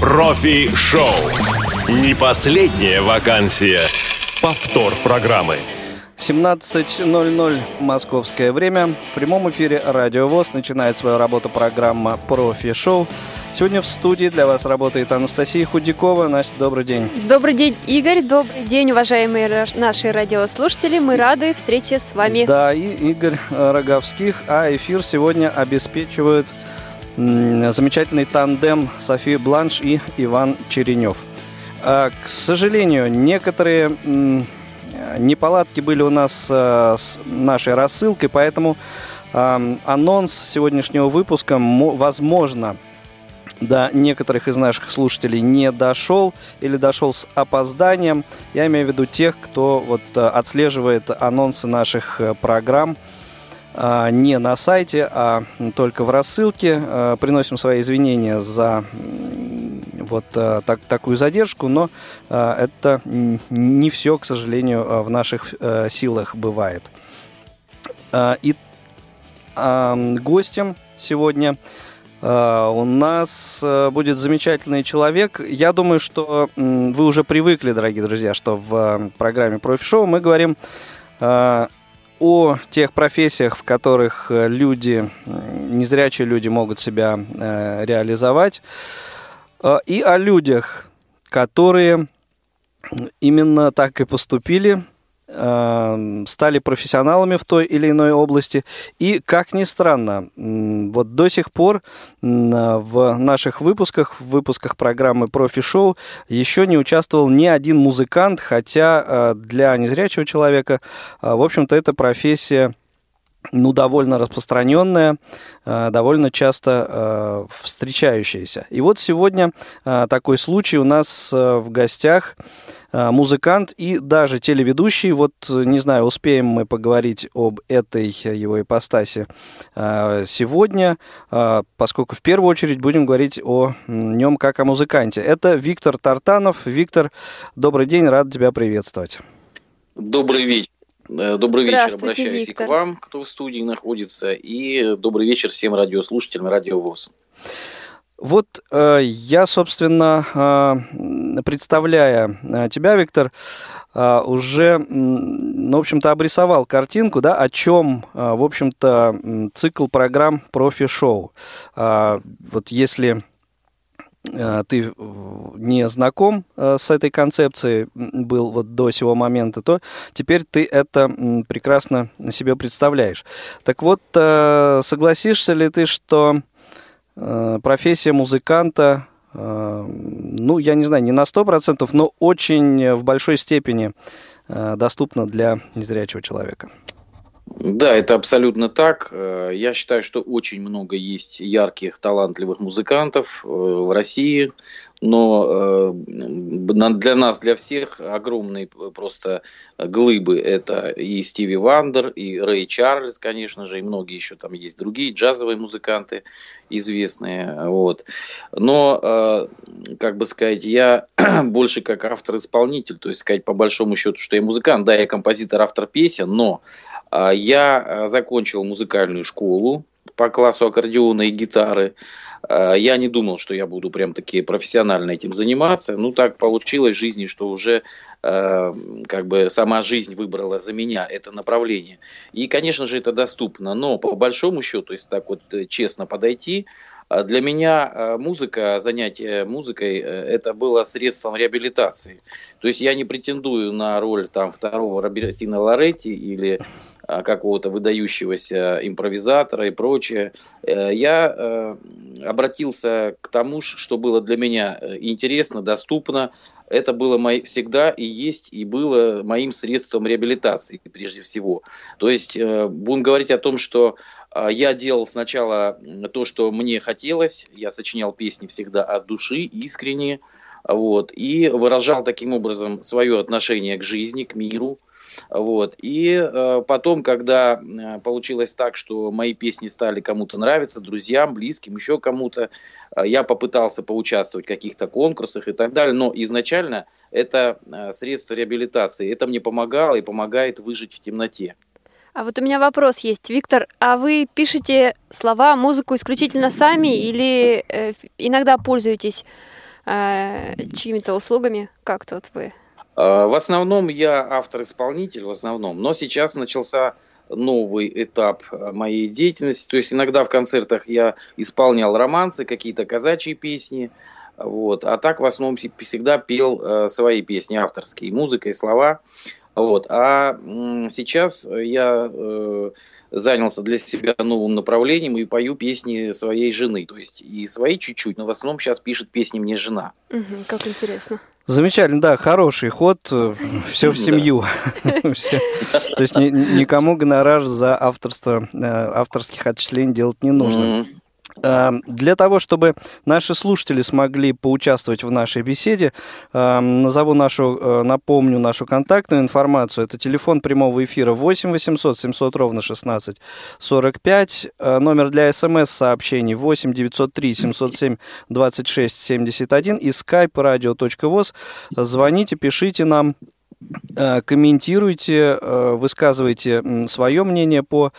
Профи-шоу. Не последняя вакансия. Повтор программы. 17.00 московское время. В прямом эфире Радио ВОЗ начинает свою работу программа «Профи-шоу». Сегодня в студии для вас работает Анастасия Худякова. Настя, добрый день. Добрый день, Игорь. Добрый день, уважаемые наши радиослушатели. Мы рады встрече с вами. Да, и Игорь Роговских. А эфир сегодня обеспечивают замечательный тандем София Бланш и Иван Черенев. А, к сожалению, некоторые неполадки были у нас э, с нашей рассылкой, поэтому анонс сегодняшнего выпуска, возможно, до некоторых из наших слушателей не дошел или дошел с опозданием. Я имею в виду тех, кто вот э, отслеживает анонсы наших э, программ а, не на сайте, а только в рассылке. А, приносим свои извинения за вот а, так, такую задержку, но это не все, к сожалению, в наших э, силах бывает. И гостем сегодня у нас э, будет замечательный человек. Я думаю, что вы уже привыкли, дорогие друзья, что в программе профи-шоу мы говорим о тех профессиях, в которых э, люди, незрячие люди могут себя э, реализовать, э, и о людях, которые именно так и поступили – стали профессионалами в той или иной области. И, как ни странно, вот до сих пор в наших выпусках, в выпусках программы «Профи-шоу» еще не участвовал ни один музыкант, хотя э, для незрячего человека, э, в общем-то, эта профессия ну, довольно распространенная, э, довольно часто встречающаяся. И вот сегодня такой случай у нас в гостях Э, музыкант и даже телеведущий. Вот, не знаю, успеем мы поговорить об этой его ипостаси э, сегодня, э, поскольку в первую очередь будем говорить о нем как о музыканте. Это Виктор Тартанов. Виктор, добрый день, рад тебя приветствовать. Добрый вечер. Добрый вечер, обращаюсь Виктор. и к вам, кто в студии находится, и добрый вечер всем радиослушателям Радио ВОЗ. Вот э, я, собственно, э, представляя э, тебя, Виктор, э, уже, ну, в общем-то, обрисовал картинку, да, о чем, э, в общем-то, цикл программ профи-шоу. Э, вот если э, ты не знаком э, с этой концепцией, был вот до сего момента, то теперь ты это прекрасно себе представляешь. Так вот, согласишься ли ты, что Э, профессия музыканта, э, ну, я не знаю, не на 100%, но очень в большой степени э, доступна для незрячего человека. Да, это абсолютно так. Я считаю, что очень много есть ярких, талантливых музыкантов в России но э, для нас, для всех огромные просто глыбы. Это и Стиви Вандер, и Рэй Чарльз, конечно же, и многие еще там есть другие джазовые музыканты известные. Вот. Но, э, как бы сказать, я больше как автор-исполнитель, то есть сказать по большому счету, что я музыкант, да, я композитор, автор песен, но э, я закончил музыкальную школу по классу аккордеона и гитары. Э, я не думал, что я буду прям таки профессионально этим заниматься. Ну, так получилось в жизни, что уже э, как бы сама жизнь выбрала за меня это направление. И, конечно же, это доступно. Но по большому счету, если так вот э, честно подойти, а для меня э, музыка, занятие музыкой, э, это было средством реабилитации. То есть я не претендую на роль там второго Робертино Лоретти или а, какого-то выдающегося импровизатора и прочее. Э, я обратился к тому, что было для меня интересно, доступно, это было мой, всегда и есть, и было моим средством реабилитации прежде всего. То есть будем говорить о том, что а, я делал сначала то, что мне хотелось. Я сочинял песни всегда от души, искренне. Вот, и выражал таким образом свое отношение к жизни, к миру. Вот. И э, потом, когда э, получилось так, что мои песни стали кому-то нравиться, друзьям, близким, еще кому-то, э, я попытался поучаствовать в каких-то конкурсах и так далее. Но изначально это э, средство реабилитации. Это мне помогало и помогает выжить в темноте. А вот у меня вопрос есть. Виктор, а вы пишете слова, музыку исключительно сами или э, иногда пользуетесь э, чьими-то услугами? Как тут вы? В основном я автор-исполнитель, в основном. Но сейчас начался новый этап моей деятельности. То есть иногда в концертах я исполнял романсы, какие-то казачьи песни. Вот. А так в основном всегда пел э, свои песни авторские, музыка и слова. Вот. А сейчас я э, занялся для себя новым направлением и пою песни своей жены. То есть и свои чуть-чуть, но в основном сейчас пишет песни мне жена. Угу, как интересно. Замечательно, да, хороший ход, э, все в семью. То есть никому гонорар за авторство, э, авторских отчислений делать не нужно. Эм, для того, чтобы наши слушатели смогли поучаствовать в нашей беседе, эм, назову нашу, э, напомню нашу контактную информацию. Это телефон прямого эфира 8 800 700 ровно 16 45, э, номер для смс-сообщений 8 903 707 26 71 и skype radio.voz. Звоните, пишите нам, э, комментируйте, высказывайте свое мнение по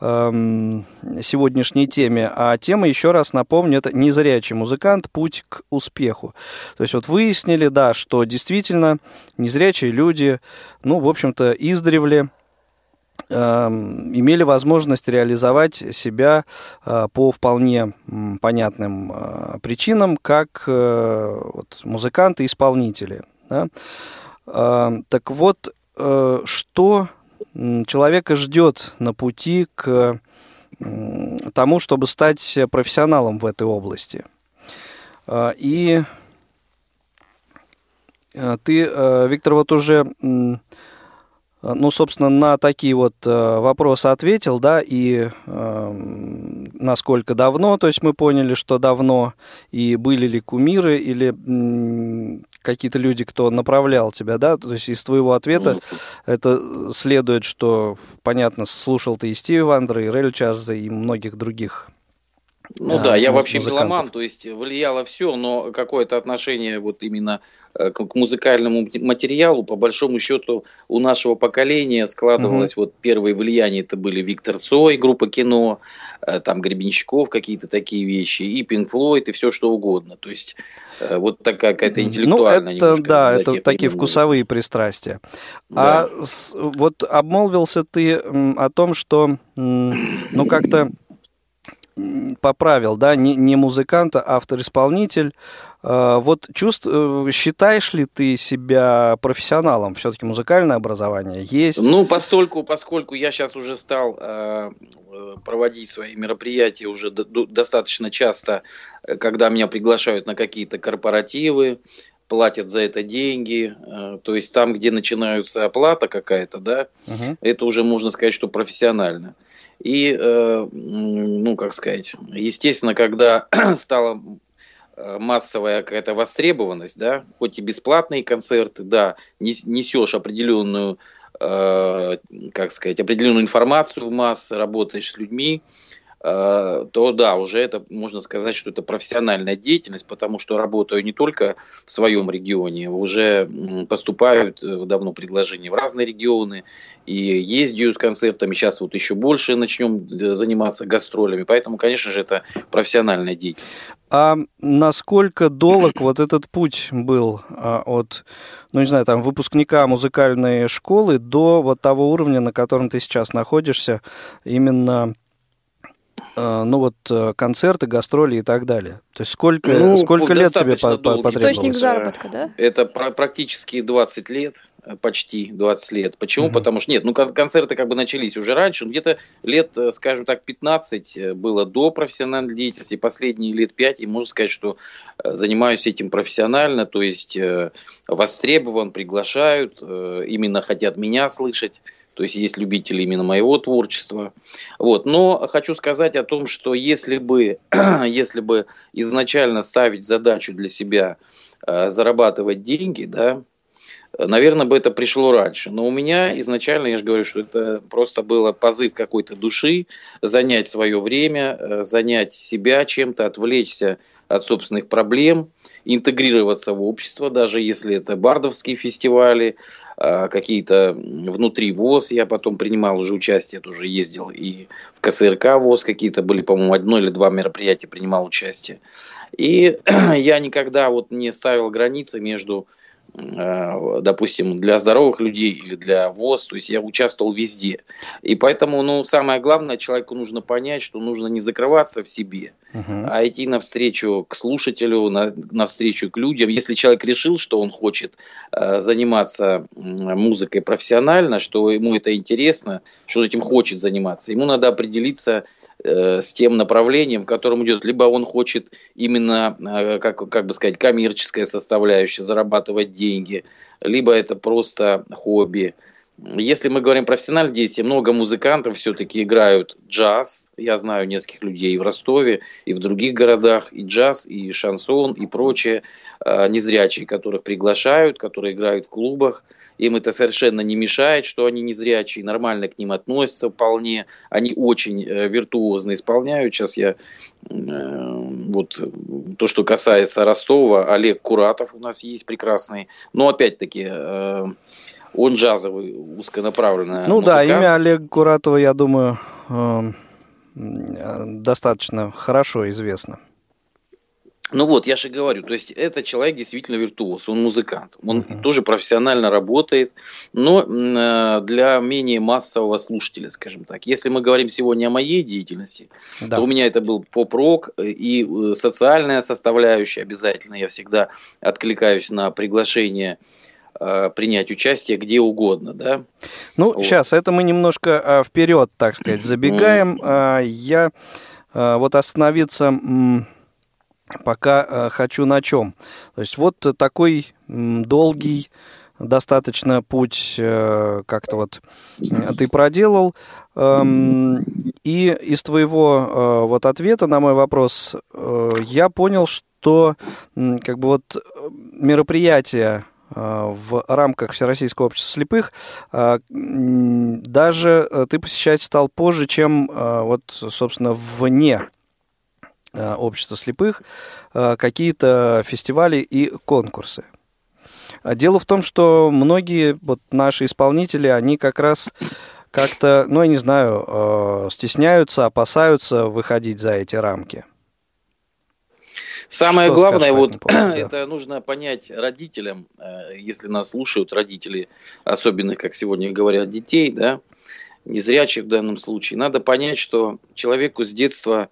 сегодняшней теме. А тема, еще раз напомню, это незрячий музыкант «Путь к успеху». То есть вот выяснили, да, что действительно незрячие люди, ну, в общем-то, издревле эм, имели возможность реализовать себя э, по вполне понятным э, причинам, как э, вот, музыканты исполнители. Да? Эм, так вот, что человека ждет на пути к тому, чтобы стать профессионалом в этой области. А, и а, ты, а, Виктор, вот уже а, ну, собственно, на такие вот э, вопросы ответил, да, и э, насколько давно, то есть мы поняли, что давно, и были ли кумиры или э, какие-то люди, кто направлял тебя, да, то есть из твоего ответа это следует, что, понятно, слушал ты и Стиви Вандера, и Рель Чарльза, и многих других ну а, да, я вообще музыкантов. меломан, то есть влияло все, но какое-то отношение вот именно э, к, музыкальному материалу, по большому счету, у нашего поколения складывалось угу. вот первые влияния, это были Виктор Цой, группа кино, э, там Гребенщиков, какие-то такие вещи, и Пинк Флойд, и все что угодно. То есть э, вот такая какая-то интеллектуальная ну, это, да, это такие вкусовые пристрастия. Да. А с, вот обмолвился ты о том, что ну как-то поправил, да, не, не музыкант, а автор-исполнитель. А, вот чувств, э, считаешь ли ты себя профессионалом? Все-таки музыкальное образование есть? Ну, постольку, поскольку я сейчас уже стал э, проводить свои мероприятия уже до, достаточно часто, когда меня приглашают на какие-то корпоративы, платят за это деньги, э, то есть там, где начинается оплата какая-то, да, угу. это уже можно сказать, что профессионально. И, э, ну, как сказать, естественно, когда стала э, массовая какая-то востребованность, да, хоть и бесплатные концерты, да, несешь определенную, как сказать, определенную информацию в массы, работаешь с людьми, Э, то да, уже это можно сказать, что это профессиональная деятельность, потому что работаю не только в своем регионе, уже поступают э, давно предложения в разные регионы, и ездию с концертами, сейчас вот еще больше начнем э, заниматься гастролями, поэтому, конечно же, это профессиональная деятельность. А насколько долг вот этот путь был а, от, ну не знаю, там выпускника музыкальной школы до вот того уровня, на котором ты сейчас находишься, именно Э, ну вот э, концерты, гастроли и так далее. То есть сколько, ну, сколько лет тебе по потребовалось? Источник заработка, да? Это практически 20 лет, э, почти 20 лет. Почему? Угу. Потому что нет, ну концерты как бы начались уже раньше, где-то лет, скажем так, 15 было до профессиональной деятельности, последние лет 5, и можно сказать, что занимаюсь этим профессионально, то есть востребован, приглашают, именно хотят меня слышать, то есть есть любители именно моего творчества. Вот. Но хочу сказать о том, что если бы, если бы изначально ставить задачу для себя э, зарабатывать деньги, да, наверное, бы это пришло раньше. Но у меня изначально, я же говорю, что это просто было позыв какой-то души, занять свое время, э, занять себя чем-то, отвлечься от собственных проблем, интегрироваться в общество, даже если это бардовские фестивали, а, какие-то внутри ВОЗ, я потом принимал уже участие, тоже ездил и в КСРК ВОЗ какие-то были, по-моему, одно или два мероприятия принимал участие. И я никогда вот не ставил границы между допустим, для здоровых людей или для ВОЗ, то есть я участвовал везде. И поэтому, ну, самое главное, человеку нужно понять, что нужно не закрываться в себе, uh-huh. а идти навстречу к слушателю, на, навстречу к людям. Если человек решил, что он хочет э, заниматься музыкой профессионально, что ему это интересно, что этим хочет заниматься, ему надо определиться Э, с тем направлением, в котором идет. Либо он хочет именно, э, как, как бы сказать, коммерческая составляющая, зарабатывать деньги, либо это просто хобби. Если мы говорим профессиональные дети, много музыкантов все-таки играют джаз. Я знаю нескольких людей и в Ростове, и в других городах, и джаз, и шансон, и прочее, э, незрячие, которых приглашают, которые играют в клубах. Им это совершенно не мешает, что они незрячие, нормально к ним относятся вполне. Они очень э, виртуозно исполняют. Сейчас я э, вот то, что касается Ростова, Олег Куратов у нас есть прекрасный. Но опять-таки он джазовый, узконаправленный. Ну музыкант. да, имя Олег Куратова, я думаю, достаточно хорошо известно. Ну вот, я же говорю, то есть это человек действительно виртуоз, он музыкант, он uh-huh. тоже профессионально работает, но э, для менее массового слушателя, скажем так. Если мы говорим сегодня о моей деятельности, да. то у меня это был поп-рок и э, социальная составляющая обязательно. Я всегда откликаюсь на приглашение э, принять участие где угодно, да. Ну, вот. сейчас это мы немножко э, вперед, так сказать, забегаем. Э, я э, вот остановиться пока э, хочу на чем. То есть вот такой долгий достаточно путь э, как-то вот ты проделал. Эм, и из твоего э, вот ответа на мой вопрос я понял, что как бы вот мероприятия в рамках Всероссийского общества слепых даже ты посещать стал позже, чем вот, собственно, вне Э, общества слепых э, какие-то фестивали и конкурсы. А дело в том, что многие вот наши исполнители, они как раз как-то, ну, я не знаю, э, стесняются, опасаются выходить за эти рамки. Самое Что главное, вот поводу, это нужно понять родителям, если нас слушают родители, особенно, как сегодня говорят, детей, да, незрячих в данном случае, надо понять, что человеку с детства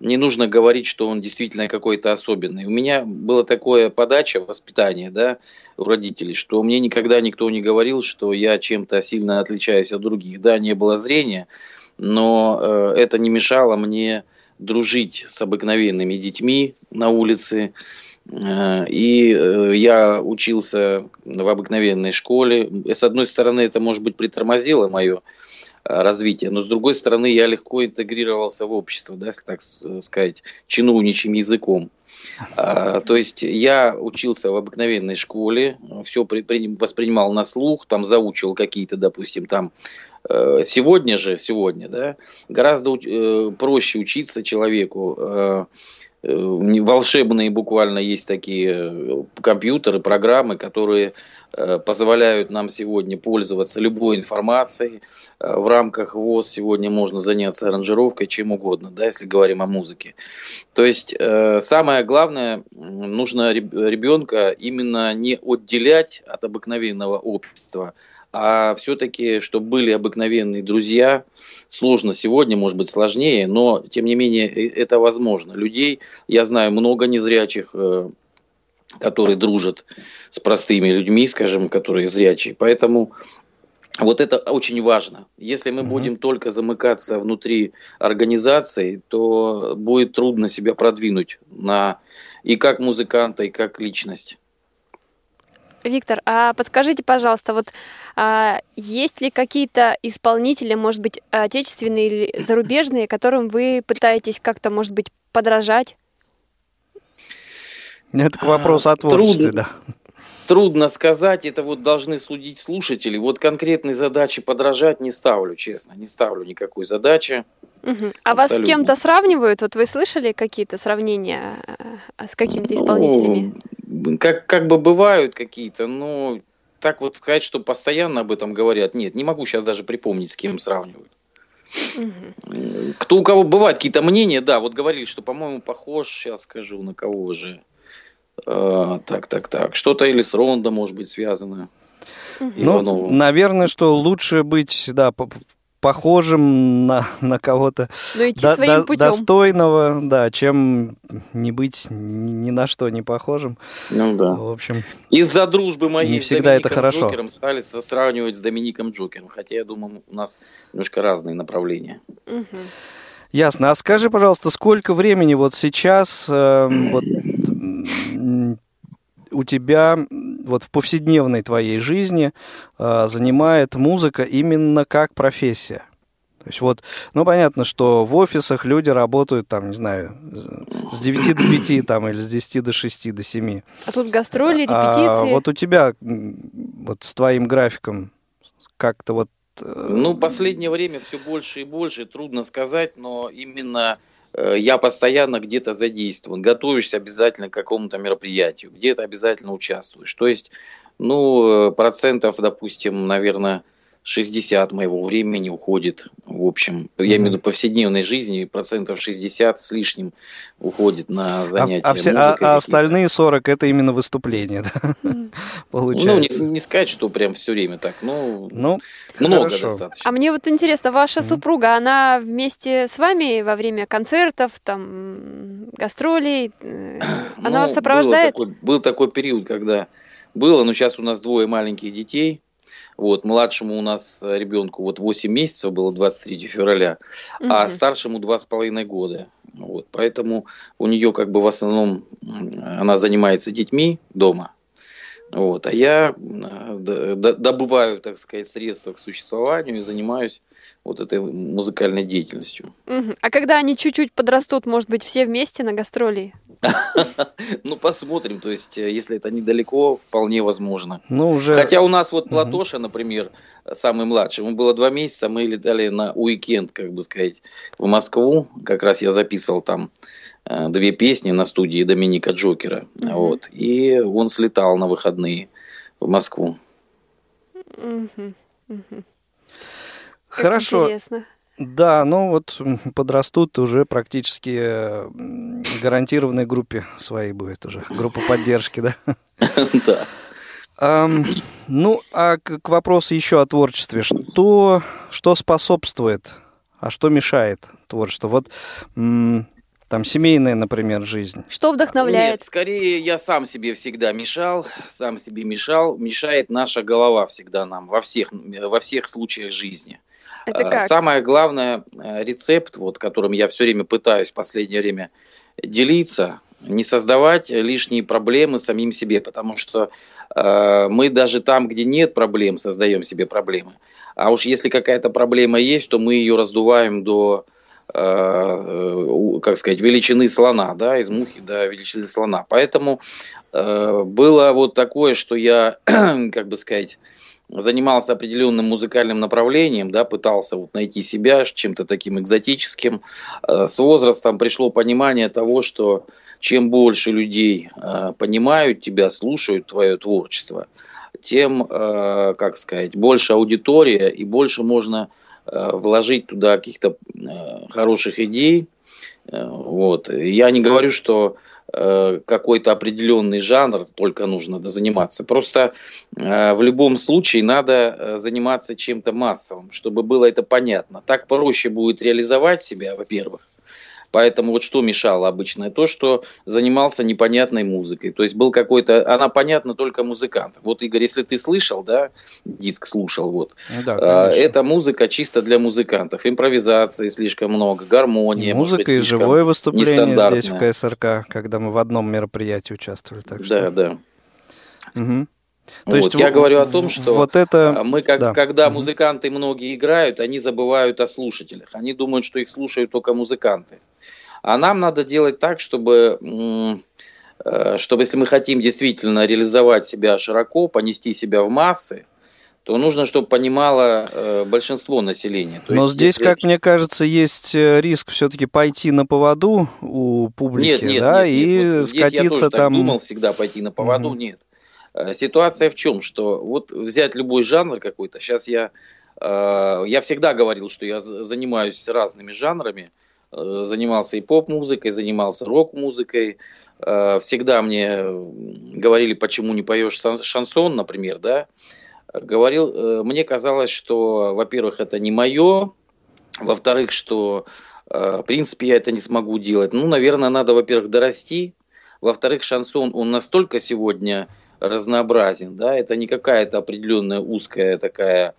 не нужно говорить, что он действительно какой-то особенный. У меня была такое подача, воспитание, да, у родителей, что мне никогда никто не говорил, что я чем-то сильно отличаюсь от других. Да, не было зрения, но э, это не мешало мне дружить с обыкновенными детьми на улице. Э, и э, я учился в обыкновенной школе. С одной стороны, это, может быть, притормозило мое развития. Но с другой стороны, я легко интегрировался в общество, да, если так сказать, чиновничьим языком. А, то есть я учился в обыкновенной школе, все при, при, воспринимал на слух, там заучил какие-то, допустим, там э, сегодня же, сегодня, да, гораздо э, проще учиться человеку. Э, волшебные буквально есть такие компьютеры, программы, которые Э, позволяют нам сегодня пользоваться любой информацией. Э, в рамках ВОЗ сегодня можно заняться аранжировкой, чем угодно, да, если говорим о музыке. То есть э, самое главное, нужно ребенка именно не отделять от обыкновенного общества, а все-таки, чтобы были обыкновенные друзья. Сложно сегодня, может быть, сложнее, но, тем не менее, это возможно. Людей, я знаю много незрячих, которые дружат с простыми людьми, скажем, которые зрячие. Поэтому вот это очень важно. Если мы угу. будем только замыкаться внутри организации, то будет трудно себя продвинуть на и как музыканта, и как личность. Виктор, а подскажите, пожалуйста, вот а, есть ли какие-то исполнители, может быть, отечественные или зарубежные, которым вы пытаетесь как-то, может быть, подражать? Это к вопросу о творчестве, Трудно. да. Трудно сказать, это вот должны судить слушатели. Вот конкретной задачи подражать не ставлю, честно, не ставлю никакой задачи. Угу. А вас с кем-то сравнивают? Вот вы слышали какие-то сравнения э, с какими-то исполнителями? Ну, как, как бы бывают какие-то, но так вот сказать, что постоянно об этом говорят, нет, не могу сейчас даже припомнить, с кем сравнивают. Угу. Кто у кого бывают какие-то мнения, да, вот говорили, что, по-моему, похож, сейчас скажу, на кого же. А, так, так, так. Что-то или с Рондо, может быть, связано. Ну, наверное, что лучше быть, да, похожим на, на кого-то ну, до, до, достойного, да, чем не быть ни, ни на что не похожим. Ну да. В общем. Из-за дружбы моей не всегда это хорошо. Джокером стали сравнивать с Домиником Джокером, хотя я думаю, у нас немножко разные направления. Угу. Ясно. А скажи, пожалуйста, сколько времени вот сейчас э, вот, у тебя вот в повседневной твоей жизни э, занимает музыка именно как профессия? То есть вот, ну понятно, что в офисах люди работают там, не знаю, с 9 до 5 там или с 10 до 6 до 7. А тут гастроли, а репетиции. А вот у тебя вот с твоим графиком как-то вот э, ну, последнее время все больше и больше, трудно сказать, но именно Э, я постоянно где-то задействован, готовишься обязательно к какому-то мероприятию, где-то обязательно участвуешь. То есть, ну, э, процентов, допустим, наверное, 60 моего времени уходит, в общем, я имею в виду повседневной жизни, процентов 60 с лишним уходит на занятия а, а, все, а, а остальные 40 это именно выступления, да? Получается. Ну, не, не сказать, что прям все время так, но ну, много хорошо. достаточно. А мне вот интересно, ваша супруга, она вместе с вами во время концертов, там, гастролей, э, она ну, вас сопровождает? Был такой, был такой период, когда было, но сейчас у нас двое маленьких детей, вот, младшему у нас э, ребенку вот 8 месяцев было 23 февраля, угу. а старшему 2,5 года. Вот, поэтому у нее как бы в основном она занимается детьми дома. Вот, а я э, добываю, так сказать, средства к существованию и занимаюсь вот этой музыкальной деятельностью. Угу. А когда они чуть-чуть подрастут, может быть, все вместе на гастроли? Ну, посмотрим. То есть, э, если это недалеко, вполне возможно. Ну, уже... Хотя у нас вот Платоша, например, самый младший, ему было два месяца, мы летали на уикенд, как бы сказать, в Москву. Как раз я записывал там э, две песни на студии Доминика Джокера. Угу. Вот. И он слетал на выходные в Москву. Угу. Угу. Хорошо. Интересно. Да, ну вот подрастут уже практически э, гарантированной группе своей будет уже, группа поддержки, да? Да. Ну, а к, вопросу еще о творчестве. Что, что способствует, а что мешает творчеству? Вот там семейная, например, жизнь. Что вдохновляет? Нет, скорее я сам себе всегда мешал, сам себе мешал. Мешает наша голова всегда нам во всех, во всех случаях жизни. Это э, как? Самое главное, э, рецепт, вот, которым я все время пытаюсь в последнее время делиться, не создавать лишние проблемы самим себе, потому что э, мы даже там, где нет проблем, создаем себе проблемы. А уж если какая-то проблема есть, то мы ее раздуваем до, э, как сказать, величины слона, да, из мухи до величины слона. Поэтому э, было вот такое, что я, как бы сказать, занимался определенным музыкальным направлением, да, пытался вот найти себя чем-то таким экзотическим. Э, с возрастом пришло понимание того, что чем больше людей э, понимают тебя, слушают твое творчество, тем, э, как сказать, больше аудитория и больше можно вложить туда каких-то хороших идей. Вот. Я не говорю, что какой-то определенный жанр только нужно заниматься. Просто э, в любом случае надо э, заниматься чем-то массовым, чтобы было это понятно. Так проще будет реализовать себя, во-первых. Поэтому вот что мешало обычно? То, что занимался непонятной музыкой. То есть был какой-то... Она понятна только музыкантам. Вот, Игорь, если ты слышал, да, диск слушал, вот. Ну, да, это музыка чисто для музыкантов. Импровизации слишком много, гармония. Музыка быть, и живое выступление здесь в КСРК, когда мы в одном мероприятии участвовали. Так что... Да, да. Угу. То вот, есть я говорю о том, что вот это... мы, как, да. когда музыканты многие играют, они забывают о слушателях. Они думают, что их слушают только музыканты. А нам надо делать так, чтобы э, чтобы если мы хотим действительно реализовать себя широко, понести себя в массы, то нужно, чтобы понимало э, большинство населения. То Но есть, здесь, если... как мне кажется, есть э, риск все-таки пойти на поводу у публики, нет, нет, да, нет, и нет. Вот скатиться я тоже там. Так думал всегда пойти на поводу, Мгм. нет. Э, Ситуация в чем, что вот взять любой жанр какой-то. Сейчас я э, я всегда говорил, что я за- занимаюсь разными жанрами. Э, Занимался и поп-музыкой, занимался рок-музыкой. Всегда мне говорили, почему не поешь шансон, например, да. Говорил, мне казалось, что, во-первых, это не мое, во-вторых, что, в принципе, я это не смогу делать. Ну, наверное, надо, во-первых, дорасти. Во-вторых, шансон, он настолько сегодня разнообразен, да, это не какая-то определенная узкая такая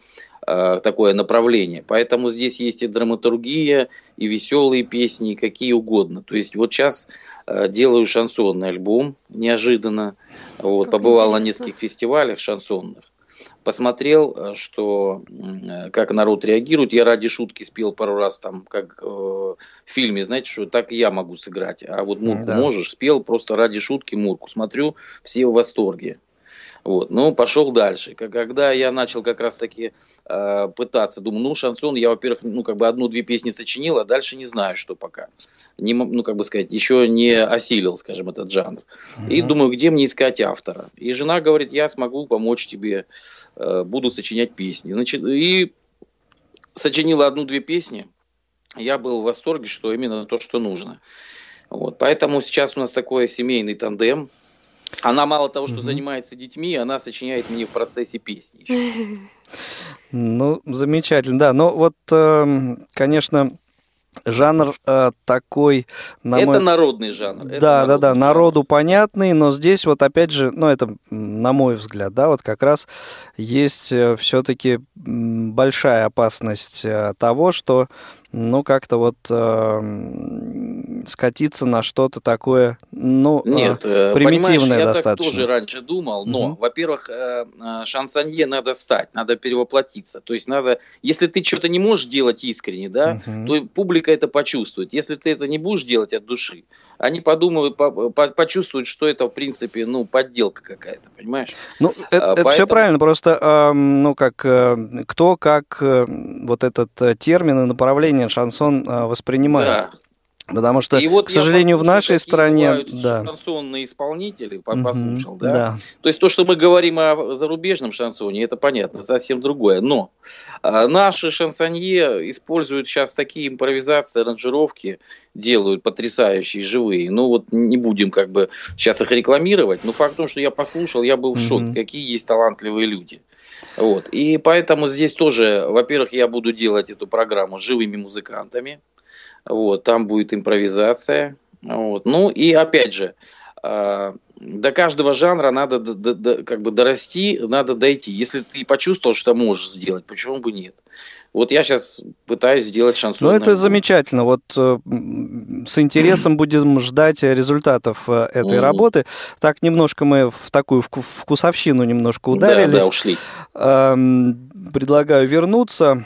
э, такое направление. Поэтому здесь есть и драматургия, и веселые песни, и какие угодно. То есть вот сейчас э, делаю шансонный альбом неожиданно. Вот, Как побывал на интересно. нескольких фестивалях шансонных. Посмотрел, э, что э, как народ реагирует. Я ради шутки спел пару раз там, как э, в фильме, знаете, что так я могу сыграть. А вот Мурку Да. можешь, спел просто ради шутки Мурку. Смотрю, все в восторге. Вот, ну, пошел дальше. Когда я начал как раз-таки э, пытаться, думаю, ну, шансон, я, во-первых, ну, как бы одну-две песни сочинил, а дальше не знаю, что пока. Не, ну, как бы сказать, еще не осилил, скажем, этот жанр. И Мгм. думаю, где мне искать автора? И жена говорит, я смогу помочь тебе, э, буду сочинять песни. Значит, и сочинила одну-две песни. Я был в восторге, что именно то, что нужно. Вот. Поэтому сейчас у нас такой семейный тандем. Она мало того, что Мгм. занимается детьми, она сочиняет мне в процессе песни. еще. Ну, замечательно, да. Но вот, эм, конечно, жанр э, такой, на это мой народный жанр. это Да, да, да, народный народу понятный, но здесь вот опять же, ну это на мой взгляд, да, вот как раз есть все-таки большая опасность э, того, что, ну как-то вот э, скатиться на что-то такое, ну э, Нет, э, примитивное понимаешь, я так достаточно. тоже раньше думал, но, Мгм. во-первых, э, э, шансонье надо стать, надо перевоплотиться. То есть надо, если ты что-то не можешь делать искренне, да, Мгм. то публика это почувствует. Если ты это не будешь делать от души, они подумают, по- по- почувствуют, что это, в принципе, ну, подделка какая-то, понимаешь? Ну, это, А, все поэтому- правильно, просто, ну, как, э, кто как э, вот этот термин и направление шансон э, воспринимает. Да. Потому что, И вот к сожалению, в нашей стране... Да. шансонные исполнители, по- Мгм, послушал, да? да. То есть то, что мы говорим о зарубежном шансоне, это понятно, совсем другое. Но а, наши шансонье используют сейчас такие импровизации, аранжировки, делают потрясающие, живые. Ну вот не будем как бы сейчас их рекламировать, но факт в том, что я послушал, я был в шоке, Мгм. какие есть талантливые люди. Вот. И поэтому здесь тоже, во-первых, я буду делать эту программу с живыми музыкантами. Вот, там будет импровизация. Вот. Ну и опять же, а, до каждого жанра надо д- д- д- как бы дорасти, надо дойти. Если ты почувствовал, что можешь сделать, почему бы нет? Вот я сейчас пытаюсь сделать шансон. Ну, это замечательно. Вот э, с интересом будем ждать результатов э, этой работы. Так, немножко мы в такую вку- вкусовщину немножко Да, ударились. да, ушли. Эм, Предлагаю вернуться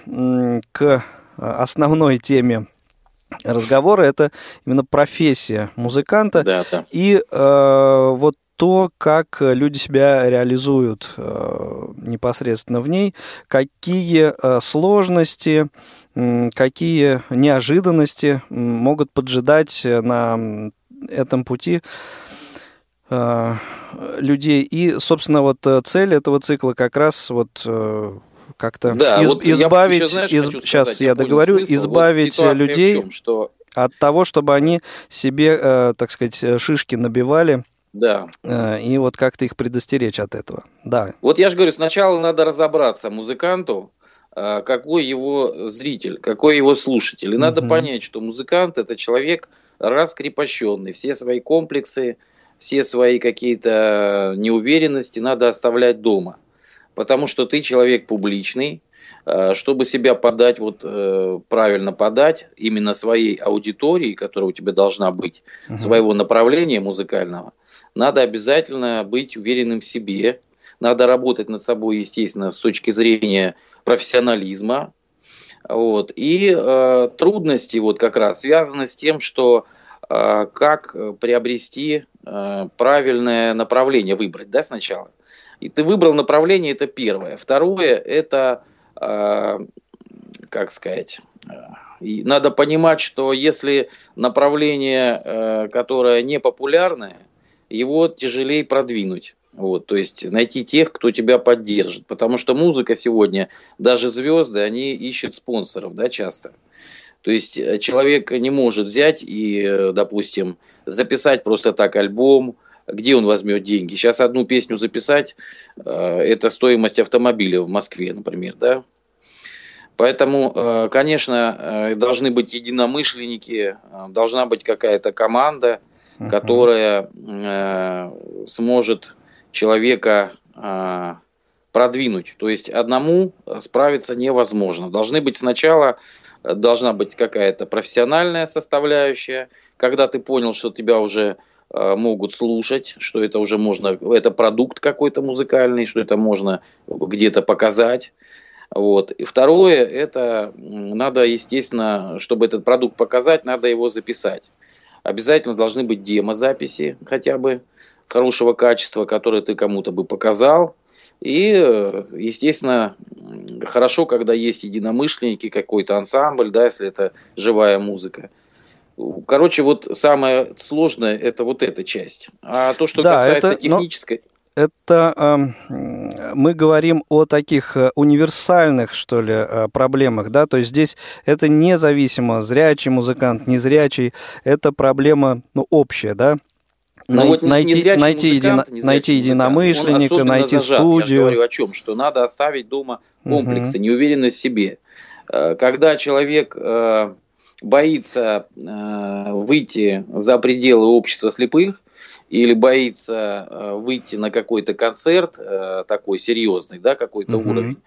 к э, основной теме разговора. Это именно профессия музыканта. Да, да. И э, вот то, как люди себя реализуют э, непосредственно в ней, какие э, сложности, м, какие неожиданности могут поджидать э, на этом пути э, людей. И, собственно, вот э, цель этого цикла как раз вот э, как-то Да, из- вот я избавить, еще, знаешь, из- сейчас я понял договорю, смысл. Вот избавить ситуация в людей чем, что от того, чтобы они себе, э, так сказать, э, шишки набивали да, э, и вот как-то их предостеречь от этого. Да. Вот я же говорю, сначала надо разобраться музыканту, какой его зритель, какой его слушатель. И надо Мгм. понять, что музыкант это человек раскрепощенный, все свои комплексы, все свои какие-то неуверенности надо оставлять дома. Потому что ты человек публичный, а, чтобы себя подать, вот э, правильно подать именно своей аудитории, которая у тебя должна быть, Мгм. своего направления музыкального, надо обязательно быть уверенным в себе, надо работать над собой, естественно, с точки зрения профессионализма. Вот. И э, трудности вот как раз связаны с тем, что как приобрести правильное направление, выбрать, да, сначала. И ты выбрал направление, это первое. Второе, это, как сказать, надо понимать, что если направление, которое не популярное, его тяжелее продвинуть. Вот, то есть найти тех, кто тебя поддержит. Потому что музыка сегодня, даже звезды, они ищут спонсоров, да, часто. То есть э, человек не может взять и, э, допустим, записать просто так альбом, где он возьмет деньги. Сейчас одну песню записать, э, это стоимость автомобиля в Москве, например, да. Поэтому, конечно, должны быть единомышленники, должна быть какая-то команда, которая сможет человека продвинуть. То есть одному справиться невозможно. Должны быть сначала должна быть какая-то профессиональная составляющая, когда ты понял, что тебя уже могут слушать, что это уже можно, это продукт какой-то музыкальный, что это можно где-то показать. Вот. И второе, это надо, естественно, чтобы этот продукт показать, надо его записать. Обязательно должны быть демозаписи хотя бы хорошего качества, которое ты кому-то бы показал. И, естественно, хорошо, когда есть единомышленники, какой-то ансамбль, да, если это живая музыка. Короче, вот самое сложное это вот эта часть. А то, что да, касается это, технической. Это э, мы говорим о таких э, универсальных, что ли, э, проблемах, да, то есть здесь это независимо, зрячий музыкант, незрячий, это проблема, ну, общая, да, но вот найти, найти, едино, найти единомышленника, найти зажат. студию. Я говорю о чем, что надо оставить дома комплексы, угу. неуверенность в себе. Э, когда человек э, боится э, выйти за пределы общества слепых или боится выйти на какой-то концерт такой серьезный, да, какой-то угу. уровень,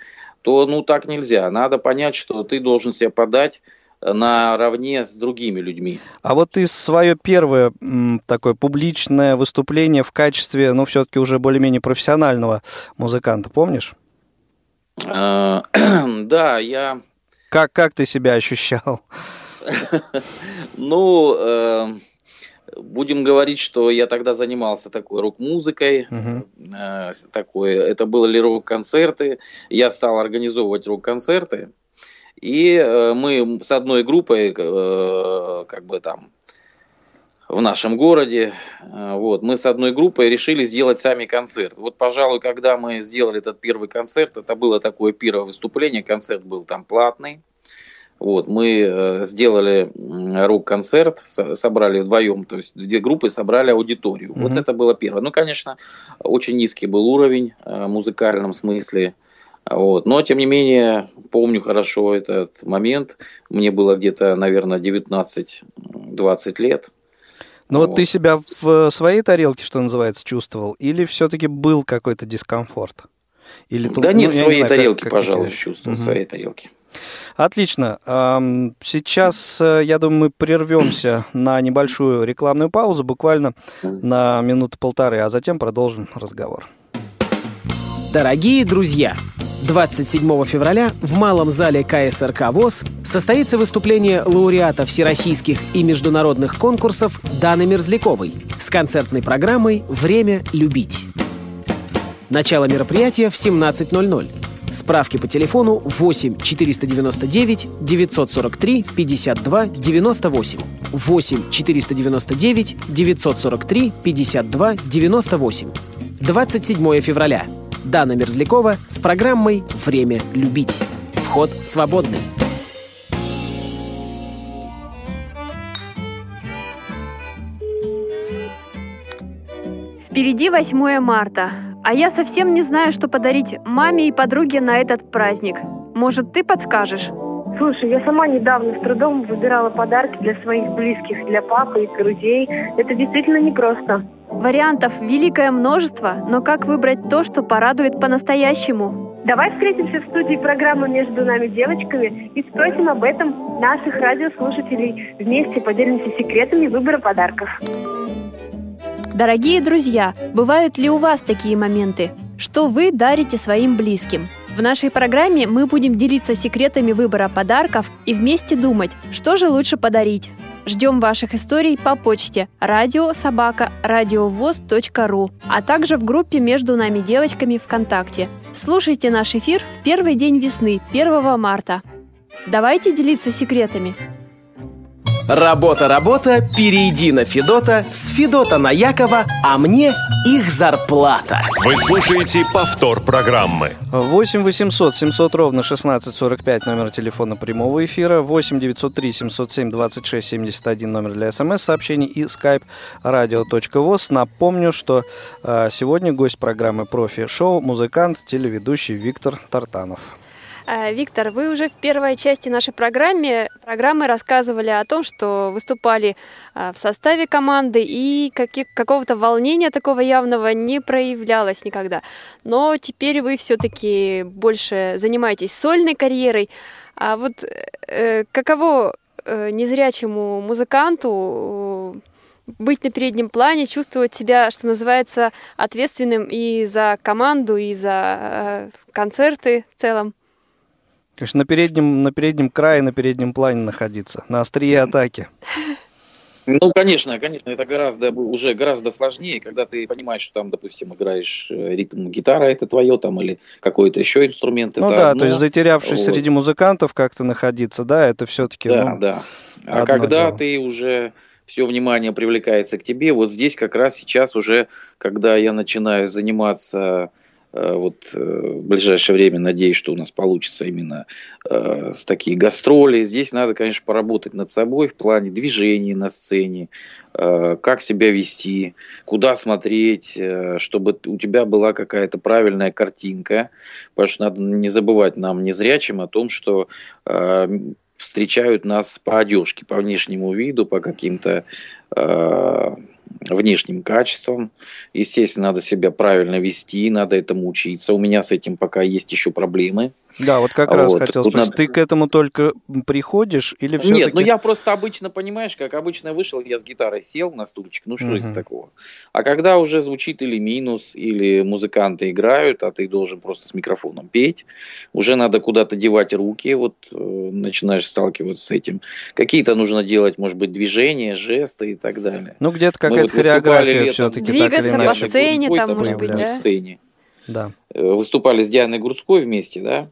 то ну так нельзя. Надо понять, что ты должен себя подать наравне с другими людьми. А вот ты свое первое такое публичное выступление в качестве, ну, все-таки уже более-менее профессионального музыканта, помнишь? А, да, я... Как, как ты себя ощущал? Ну, э, будем говорить, что я тогда занимался такой рок-музыкой, э, такой, это были рок-концерты, я стал организовывать рок-концерты, и э, мы с одной группой, э, как бы там, в нашем городе. Вот, мы с одной группой решили сделать сами концерт. Вот, пожалуй, когда мы сделали этот первый концерт, это было такое первое выступление, концерт был там платный. Вот, мы сделали рок-концерт, собрали вдвоем, то есть две группы собрали аудиторию. Mm-hmm. Вот это было первое. Ну, конечно, очень низкий был уровень в музыкальном смысле. Вот. Но, тем не менее, помню хорошо этот момент. Мне было где-то, наверное, 19-20 лет. Ну вот. вот ты себя в своей тарелке, что называется, чувствовал? Или все-таки был какой-то дискомфорт? Или да ну, нет, в своей знаю, тарелке, как, пожалуй, как чувствовал, угу. в своей тарелке. Отлично. Сейчас, э, я думаю, мы прервемся на небольшую рекламную паузу, буквально на минуту-полторы, а затем продолжим разговор. Дорогие друзья! 27 февраля в Малом зале КСРК ВОЗ состоится выступление лауреата всероссийских и международных конкурсов Даны Мерзляковой с концертной программой «Время любить». Начало мероприятия в 17.00. Справки по телефону 8 499 943 52 98. 8 499 943 52 98. 27 февраля. Дана Мерзлякова с программой «Время любить». Вход свободный. Впереди 8 марта, а я совсем не знаю, что подарить маме и подруге на этот праздник. Может, ты подскажешь? Слушай, я сама недавно с трудом выбирала подарки для своих близких, для папы и друзей. Это действительно непросто. Вариантов великое множество, но как выбрать то, что порадует по-настоящему? Давай встретимся в студии программы «Между нами девочками» и спросим об этом наших радиослушателей. Вместе поделимся секретами выбора подарков. Дорогие друзья, бывают ли у вас такие моменты? Что вы дарите своим близким? В нашей программе мы будем делиться секретами выбора подарков и вместе думать, что же лучше подарить. Ждем ваших историй по почте радиособака.радиовоз.ру, а также в группе «Между нами девочками» ВКонтакте. Слушайте наш эфир в первый день весны, 1 марта. Давайте делиться секретами. Работа, работа, перейди на Федота, с Федота на Якова, а мне их зарплата. Вы слушаете повтор программы. 8 800 700 ровно 1645 номер телефона прямого эфира, 8 903 707 26 71 номер для смс-сообщений и skype radio.voz. Напомню, что э, сегодня гость программы «Профи-шоу» музыкант, телеведущий Виктор Тартанов. А, Виктор, вы уже в первой части нашей программы, программы рассказывали о том, что выступали а, в составе команды и каких, какого-то волнения такого явного не проявлялось никогда. Но теперь вы все-таки больше занимаетесь сольной карьерой. А вот э, каково э, незрячему музыканту быть на переднем плане, чувствовать себя, что называется, ответственным и за команду, и за э, концерты в целом? Конечно, на переднем, на переднем крае, на переднем плане находиться, на острие атаки. Ну, конечно, конечно, это гораздо уже гораздо сложнее, когда ты понимаешь, что там, допустим, играешь э, ритм гитара, это твое там, или какой-то еще инструмент. Ну да, одно. то есть затерявшись Вот. среди музыкантов как-то находиться, да, это все-таки. Да, ну, да. А когда дело. ты уже все внимание привлекается к тебе, вот здесь как раз сейчас уже, когда я начинаю заниматься вот э, в ближайшее время, надеюсь, что у нас получится именно э, с такие гастроли. Здесь надо, конечно, поработать над собой в плане движений на сцене, э, как себя вести, куда смотреть, э, чтобы у тебя была какая-то правильная картинка. Потому что надо не забывать нам, незрячим, о том, что э, встречают нас по одежке, по внешнему виду, по каким-то э, внешним качествам. Естественно, надо себя правильно вести, надо этому учиться. У меня с этим пока есть еще проблемы. Да, вот как раз Вот, хотел спросить, надо- ты к этому только приходишь или все-таки... Нет, ну я просто обычно, понимаешь, как обычно вышел, я с гитарой сел на стульчик, ну что Мгм. из такого. А когда уже звучит или минус, или музыканты играют, а ты должен просто с микрофоном петь, уже надо куда-то девать руки, вот э, начинаешь сталкиваться с этим. Какие-то нужно делать, может быть, движения, жесты и так далее. Ну, где-то какая-то вот выступали хореография все-таки так Двигаться по иначе. сцене Гурцкой там, может быть, да? сцене. Да. Э, Выступали с Дианой Гурцкой вместе, да.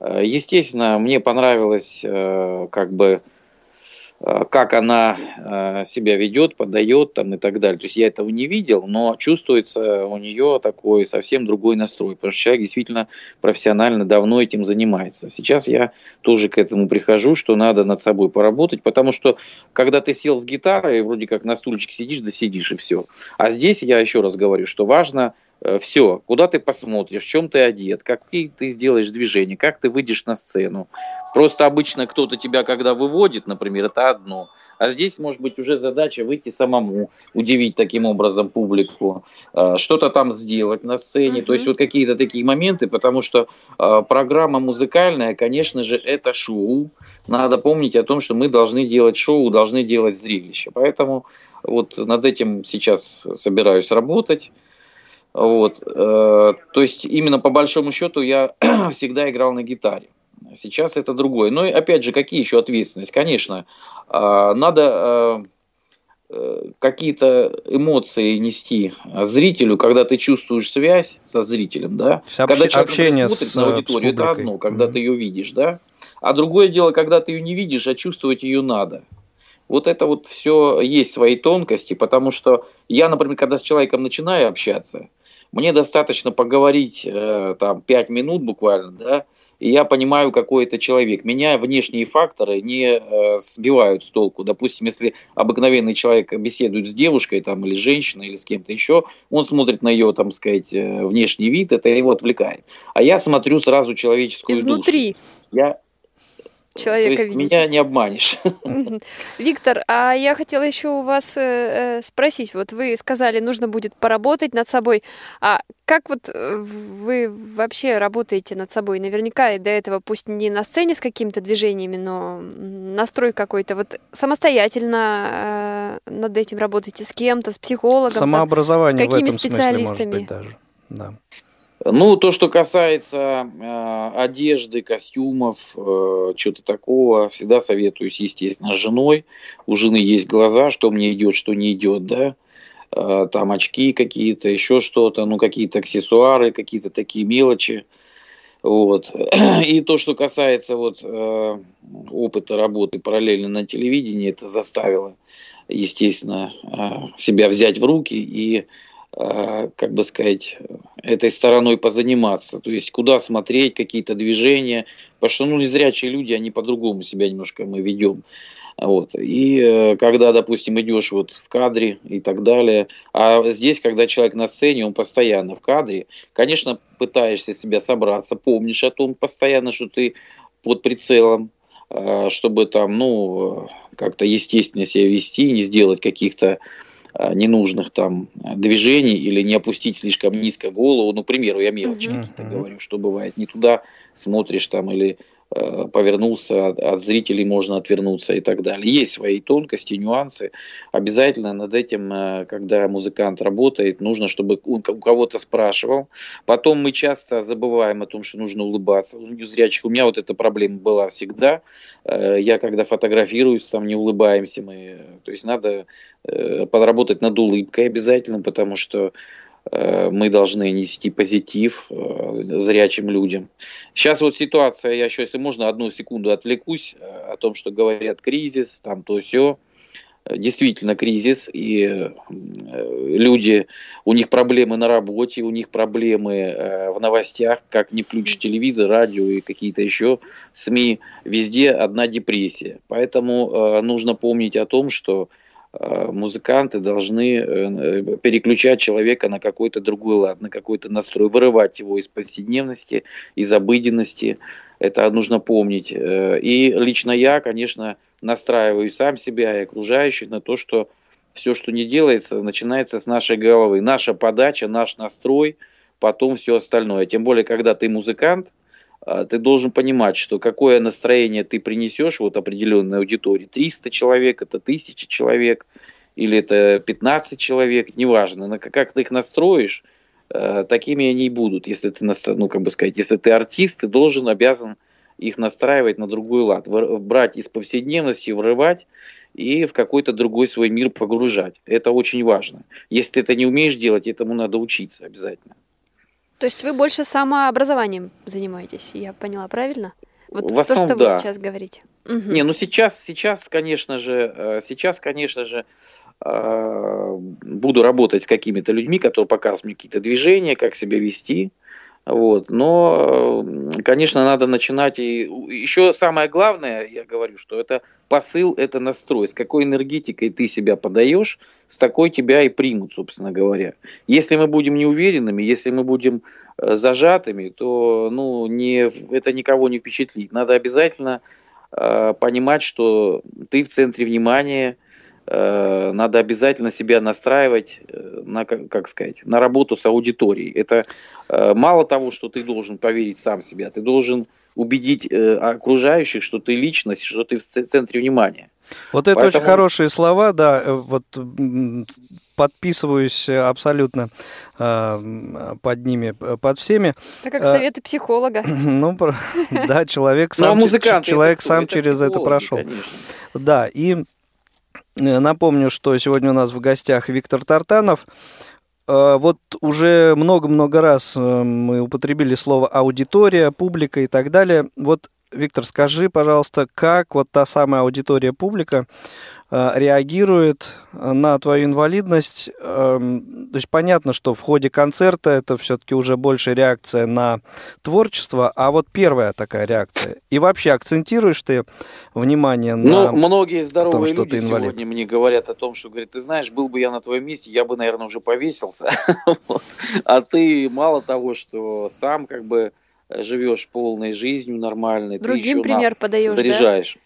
Э, Естественно, мне понравилось, э, как бы, как она э, себя ведет, подает там и так далее. То есть я этого не видел, но чувствуется у нее такой совсем другой настрой, потому что человек действительно профессионально давно этим занимается. Сейчас я тоже к этому прихожу, что надо над собой поработать, потому что когда ты сел с гитарой, вроде как на стульчике сидишь, да сидишь и все. А здесь я еще раз говорю, что важно все, куда ты посмотришь, в чем ты одет, какие ты сделаешь движения, как ты выйдешь на сцену. Просто обычно кто-то тебя, когда выводит, например, это одно. А здесь, может быть, уже задача выйти самому, удивить таким образом публику, э, что-то там сделать на сцене. Мгм. То есть вот какие-то такие моменты, потому что э, программа музыкальная, конечно же, это шоу. Надо помнить о том, что мы должны делать шоу, должны делать зрелище. Поэтому вот над этим сейчас собираюсь работать. Вот. э, То есть именно по большому счету я всегда играл на гитаре. Сейчас это другое. Но и опять же, какие еще ответственность? Конечно, а, надо э, э, какие-то эмоции нести зрителю, когда ты чувствуешь связь со зрителем, да? Есть Когда общ- человек общение смотрит с, на э, аудиторию, это одно, когда Мгм. ты ее видишь, да? А другое дело, когда ты ее не видишь, а чувствовать ее надо. Вот это вот все есть свои тонкости, потому что я, например, когда с человеком начинаю общаться, мне достаточно поговорить э, там пять минут буквально, да, и я понимаю, какой это человек. Меня внешние факторы не э, сбивают с толку. Допустим, если обыкновенный человек беседует с девушкой там, или с женщиной, или с кем-то еще, он смотрит на ее, там сказать, э, внешний вид, это его отвлекает. А я смотрю сразу человеческую Изнутри душу. Я, человека то есть видите. меня не обманешь. Виктор, а я хотела еще у вас э, э, спросить. Вот вы сказали, нужно будет поработать над собой. А как вот э, вы вообще работаете над собой? Наверняка и до этого, пусть не на сцене с какими-то движениями, но настрой какой-то. Вот самостоятельно э, над этим работаете с кем-то, с психологом? там? Самообразование с какими в этом смысле может специалистами? быть даже. Да. Ну, то, что касается э, одежды, костюмов, э, чего-то такого, всегда советуюсь, естественно, с женой. У жены есть глаза, что мне идет, что не идет, да. Э, там очки какие-то, еще что-то, ну, какие-то аксессуары, какие-то такие мелочи. Вот. И то, что касается вот, э, опыта работы параллельно на телевидении, это заставило, естественно, э, себя взять в руки и как бы сказать, этой стороной позаниматься. То есть, куда смотреть, какие-то движения. Потому что, ну, незрячие люди, они по-другому себя немножко мы ведем. Вот. И э, когда, допустим, идешь вот в кадре и так далее, а здесь, когда человек на сцене, он постоянно в кадре, конечно, пытаешься себя собраться, помнишь о том постоянно, что ты под прицелом, э, чтобы там, ну, как-то естественно себя вести, не сделать каких-то Э, ненужных там движений или не опустить слишком низко голову. Ну, к примеру, я мелочи uh-huh. какие-то говорю, что бывает. Не туда смотришь там или Э, повернулся, от, зрителей можно отвернуться и так далее. Есть свои тонкости, нюансы. Обязательно над этим, э, когда музыкант работает, нужно, чтобы он у кого-то спрашивал. Потом мы часто забываем о том, что нужно улыбаться. У незрячих у меня вот эта проблема была всегда. Э, я когда фотографируюсь, там не улыбаемся мы. То есть надо подработать над улыбкой обязательно, потому что Э, мы должны нести позитив э, зрячим людям. Сейчас вот ситуация, я еще, если можно, одну секунду отвлекусь э, о том, что говорят кризис, там то все. Действительно кризис, и люди, у них проблемы на работе, у них проблемы в новостях, как не включить телевизор, радио и какие-то еще СМИ, везде одна депрессия. Поэтому нужно помнить о том, что Э, музыканты должны э, переключать человека на какой-то другой лад, на какой-то настрой, вырывать его из повседневности, из обыденности. Это нужно помнить. Э, и лично я, конечно, настраиваю сам себя и окружающих на то, что все, что не делается, начинается с нашей головы. Наша подача, наш настрой, потом все остальное. Тем более, когда ты музыкант – ты должен понимать, что какое настроение ты принесешь вот определенной аудитории. 300 человек, это 1000 человек, или это 15 человек, неважно. Как ты их настроишь, э, такими они и будут. Если ты, ну, как бы сказать, если ты артист, ты должен, обязан их настраивать на другой лад, брать из повседневности, врывать и в какой-то другой свой мир погружать. Это очень важно. Если ты это не умеешь делать, этому надо учиться обязательно. То есть вы больше самообразованием занимаетесь, я поняла правильно? Вот в основном, то, что да. вы сейчас говорите. Угу. Не, ну сейчас, сейчас, конечно же, э, сейчас, конечно же, э, буду работать с какими-то людьми, которые показывают мне какие-то движения, как себя вести. Вот. Но, конечно, надо начинать. И еще самое главное, я говорю, что это посыл, это настрой. С какой энергетикой ты себя подаешь, с такой тебя и примут, собственно говоря. Если мы будем неуверенными, если мы будем э, зажатыми, то ну, не, это никого не впечатлит. Надо обязательно э, понимать, что ты в центре внимания, надо обязательно себя настраивать э, на, как сказать, на работу с аудиторией. Это э, мало того, что ты должен поверить сам себя, ты должен убедить окружающих, что ты личность, что ты в центре внимания. Вот это Поэтому... очень хорошие слова, да, вот подписываюсь абсолютно под ними, под всеми. Это как советы психолога. Ну, да, человек ну, а сам, человек сам через это прошел. Да, и Э, напомню, что сегодня у нас в гостях Виктор Тартанов. Э, вот уже много-много раз э, мы употребили слово аудитория, публика и так далее. Вот, Виктор, скажи, пожалуйста, как вот та самая аудитория, публика Э, реагирует на твою инвалидность. Эм, то есть понятно, что в ходе концерта это все-таки уже больше реакция на творчество, а вот первая такая реакция. И вообще акцентируешь ты внимание на Ну, многие здоровые том, люди сегодня мне говорят о том, что, говорят, ты знаешь, был бы я на твоем месте, я бы, наверное, уже повесился. А ты мало того, что сам как бы живешь полной жизнью нормальной, Другим ты еще пример нас подаешь, заряжаешь. Да?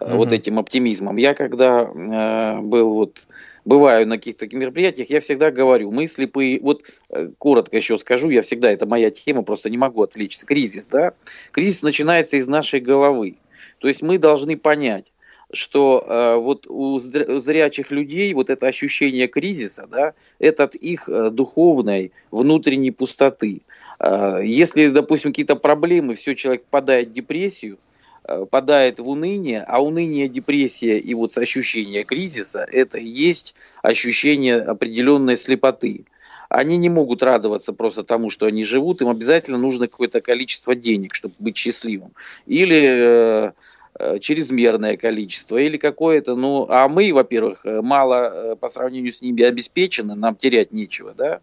угу. вот этим оптимизмом. Я когда э, был вот бываю на каких-то мероприятиях, я всегда говорю, мы слепые, вот э, коротко еще скажу, я всегда, это моя тема, просто не могу отвлечься. Кризис, да? Кризис начинается из нашей головы. То есть мы должны понять, что э, вот у зрячих людей вот это ощущение кризиса, да, это от их э, духовной внутренней пустоты. Э, если, допустим, какие-то проблемы, все, человек впадает в депрессию, э, впадает в уныние, а уныние, депрессия и вот ощущение кризиса – это и есть ощущение определенной слепоты они не могут радоваться просто тому, что они живут, им обязательно нужно какое-то количество денег, чтобы быть счастливым. Или Э, чрезмерное количество или какое-то, ну, а мы, во-первых, э, мало э, по сравнению с ними обеспечены, нам терять нечего, да.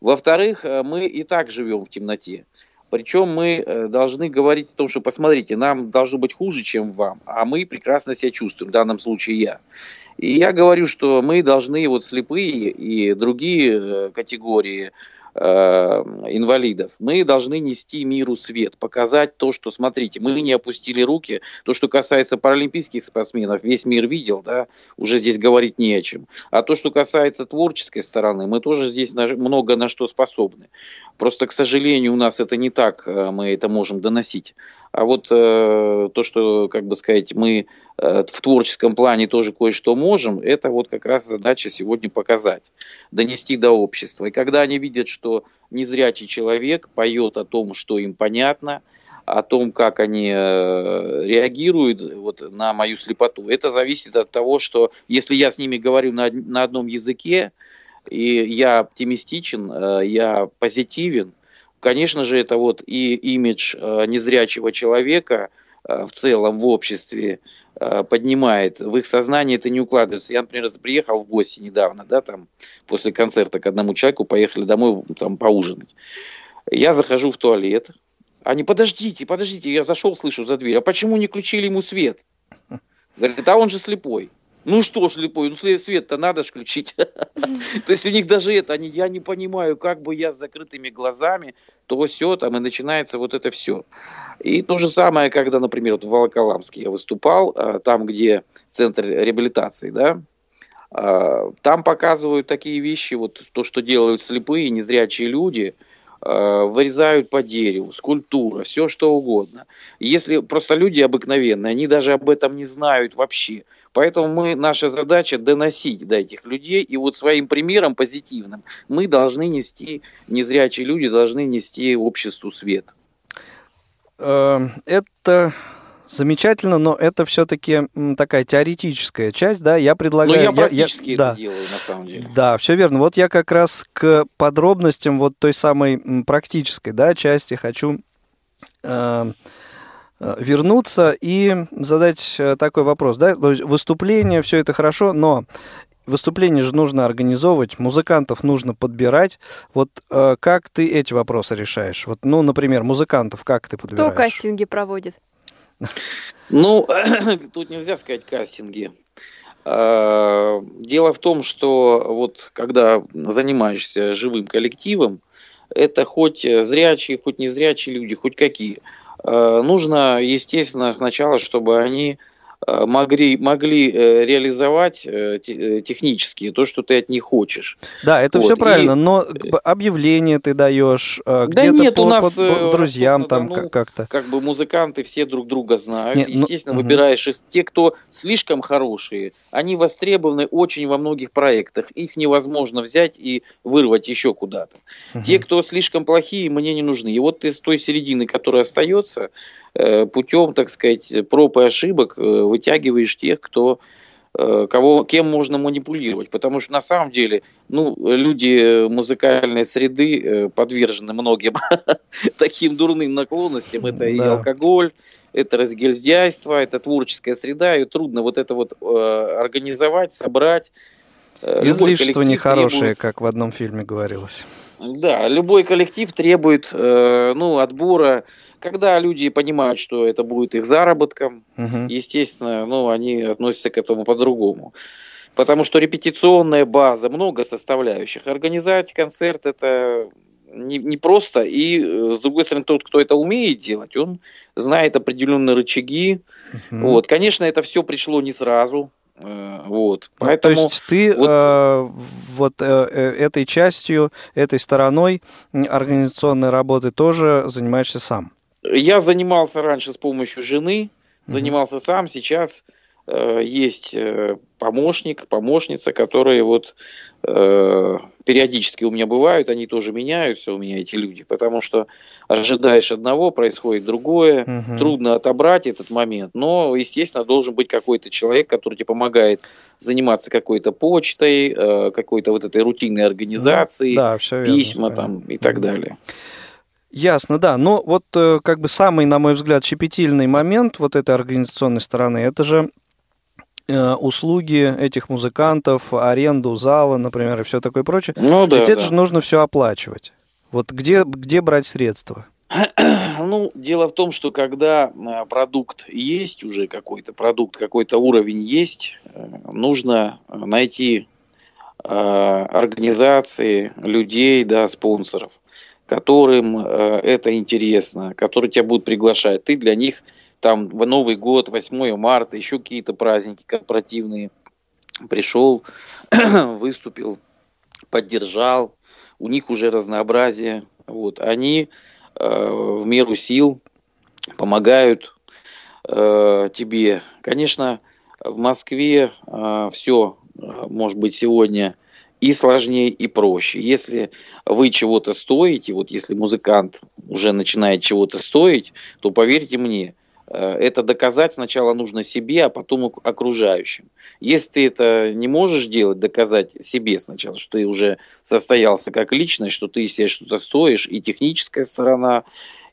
Во-вторых, мы и так живем в темноте. Причем мы должны говорить о том, что посмотрите, нам должно быть хуже, чем вам, а мы прекрасно себя чувствуем, в данном случае я. И я говорю, что мы должны, вот слепые и другие категории Э, инвалидов. Мы должны нести миру свет, показать то, что, смотрите, мы не опустили руки. То, что касается паралимпийских спортсменов, весь мир видел, да, уже здесь говорить не о чем. А то, что касается творческой стороны, мы тоже здесь много на что способны. Просто, к сожалению, у нас это не так, э, мы это можем доносить. А вот э, то, что, как бы сказать, мы э, в творческом плане тоже кое-что можем, это вот как раз задача сегодня показать, донести до общества. И когда они видят, что незрячий человек поет о том, что им понятно, о том, как они э, реагируют вот, на мою слепоту, это зависит от того, что если я с ними говорю на, одном языке, и я оптимистичен, э, я позитивен, Конечно же, это вот и имидж э, незрячего человека э, в целом в обществе э, поднимает, в их сознании это не укладывается. Я, например, приехал в гости недавно, да, там, после концерта к одному человеку, поехали домой там поужинать. Я захожу в туалет, они, подождите, подождите, я зашел, слышу за дверь, а почему не включили ему свет? Говорит, а он же слепой. Ну что слепой, ну свет-то надо ж включить. То есть у них даже это, они, я не понимаю, как бы я с закрытыми глазами, то все, там и начинается вот это все. И то же самое, когда, например, вот в Волоколамске я выступал, а, там, где центр реабилитации, да, а, там показывают такие вещи, вот то, что делают слепые, незрячие люди – вырезают по дереву, скульптура, все что угодно. Если просто люди обыкновенные, они даже об этом не знают вообще. Поэтому мы, наша задача доносить до этих людей, и вот своим примером позитивным мы должны нести, незрячие люди должны нести обществу свет. Э, это замечательно, но это все-таки такая теоретическая часть, да, я предлагаю... Ну, я практически я, я, это да, делаю, на самом деле. Да, все верно. Вот я как раз к подробностям вот той самой практической, да, части хочу э, э, вернуться и задать э, такой вопрос, да, то есть выступление, все это хорошо, но Выступление же нужно организовывать, музыкантов нужно подбирать. Вот э, как ты эти вопросы решаешь? Вот, ну, например, музыкантов как ты подбираешь? Кто кастинги проводит? Ну, тут нельзя сказать кастинги. А, дело в том, что вот когда занимаешься живым коллективом, это хоть зрячие, хоть незрячие люди, хоть какие. А, нужно, естественно, сначала, чтобы они могли, могли э, реализовать э, технически то, что ты от них хочешь. Да, это вот. все правильно, и... но объявление ты даешь да где-то нет, по, у нас, по, друзьям ну, там ну, как-то. Как бы музыканты все друг друга знают. Нет, ну, Естественно, ну, выбираешь из те, кто слишком хорошие, они востребованы очень во многих проектах. Их невозможно взять и вырвать еще куда-то. Угу. Те, кто слишком плохие, мне не нужны. И вот с той середины, которая остается, путем, так сказать, проб и ошибок вытягиваешь тех, кто э, кого, кем можно манипулировать. Потому что на самом деле ну, люди музыкальной среды э, подвержены многим таким дурным наклонностям. Это и алкоголь, это разгильдяйство, это творческая среда, и трудно вот это вот э, организовать, собрать. Излишество нехорошее, требует... как в одном фильме говорилось. Да, любой коллектив требует ну, отбора когда люди понимают, что это будет их заработком, угу. естественно, ну, они относятся к этому по-другому. Потому что репетиционная база, много составляющих. Организовать концерт это не, не просто. И, с другой стороны, тот, кто это умеет делать, он знает определенные рычаги. Угу. Вот. Конечно, это все пришло не сразу. Э, вот. Поэтому, То есть ты вот, э, вот э, э, этой частью, этой стороной организационной работы тоже занимаешься сам? Я занимался раньше с помощью жены, занимался сам, сейчас э, есть э, помощник, помощница, которые вот э, периодически у меня бывают, они тоже меняются у меня эти люди, потому что ожидаешь одного, происходит другое, угу. трудно отобрать этот момент, но естественно должен быть какой-то человек, который тебе помогает заниматься какой-то почтой, э, какой-то вот этой рутинной организацией, да, письма верно, там и так далее. Ясно, да. Но вот э, как бы самый, на мой взгляд, щепетильный момент вот этой организационной стороны, это же э, услуги этих музыкантов, аренду зала, например, и все такое прочее. Ну, да, Ведь это же нужно все оплачивать. Вот где, где брать средства? Ну, дело в том, что когда э, продукт есть уже какой-то, продукт, какой-то уровень есть, нужно найти организации, людей, да, спонсоров – которым э, это интересно, которые тебя будут приглашать. Ты для них там в Новый год, 8 марта, еще какие-то праздники корпоративные пришел, выступил, поддержал. У них уже разнообразие. Вот. Они э, в меру сил помогают э, тебе. Конечно, в Москве э, все, э, может быть, сегодня и сложнее, и проще. Если вы чего-то стоите, вот если музыкант уже начинает чего-то стоить, то поверьте мне, э, это доказать сначала нужно себе, а потом окружающим. Если ты это не можешь делать, доказать себе сначала, что ты уже состоялся как личность, что ты себе что-то стоишь, и техническая сторона,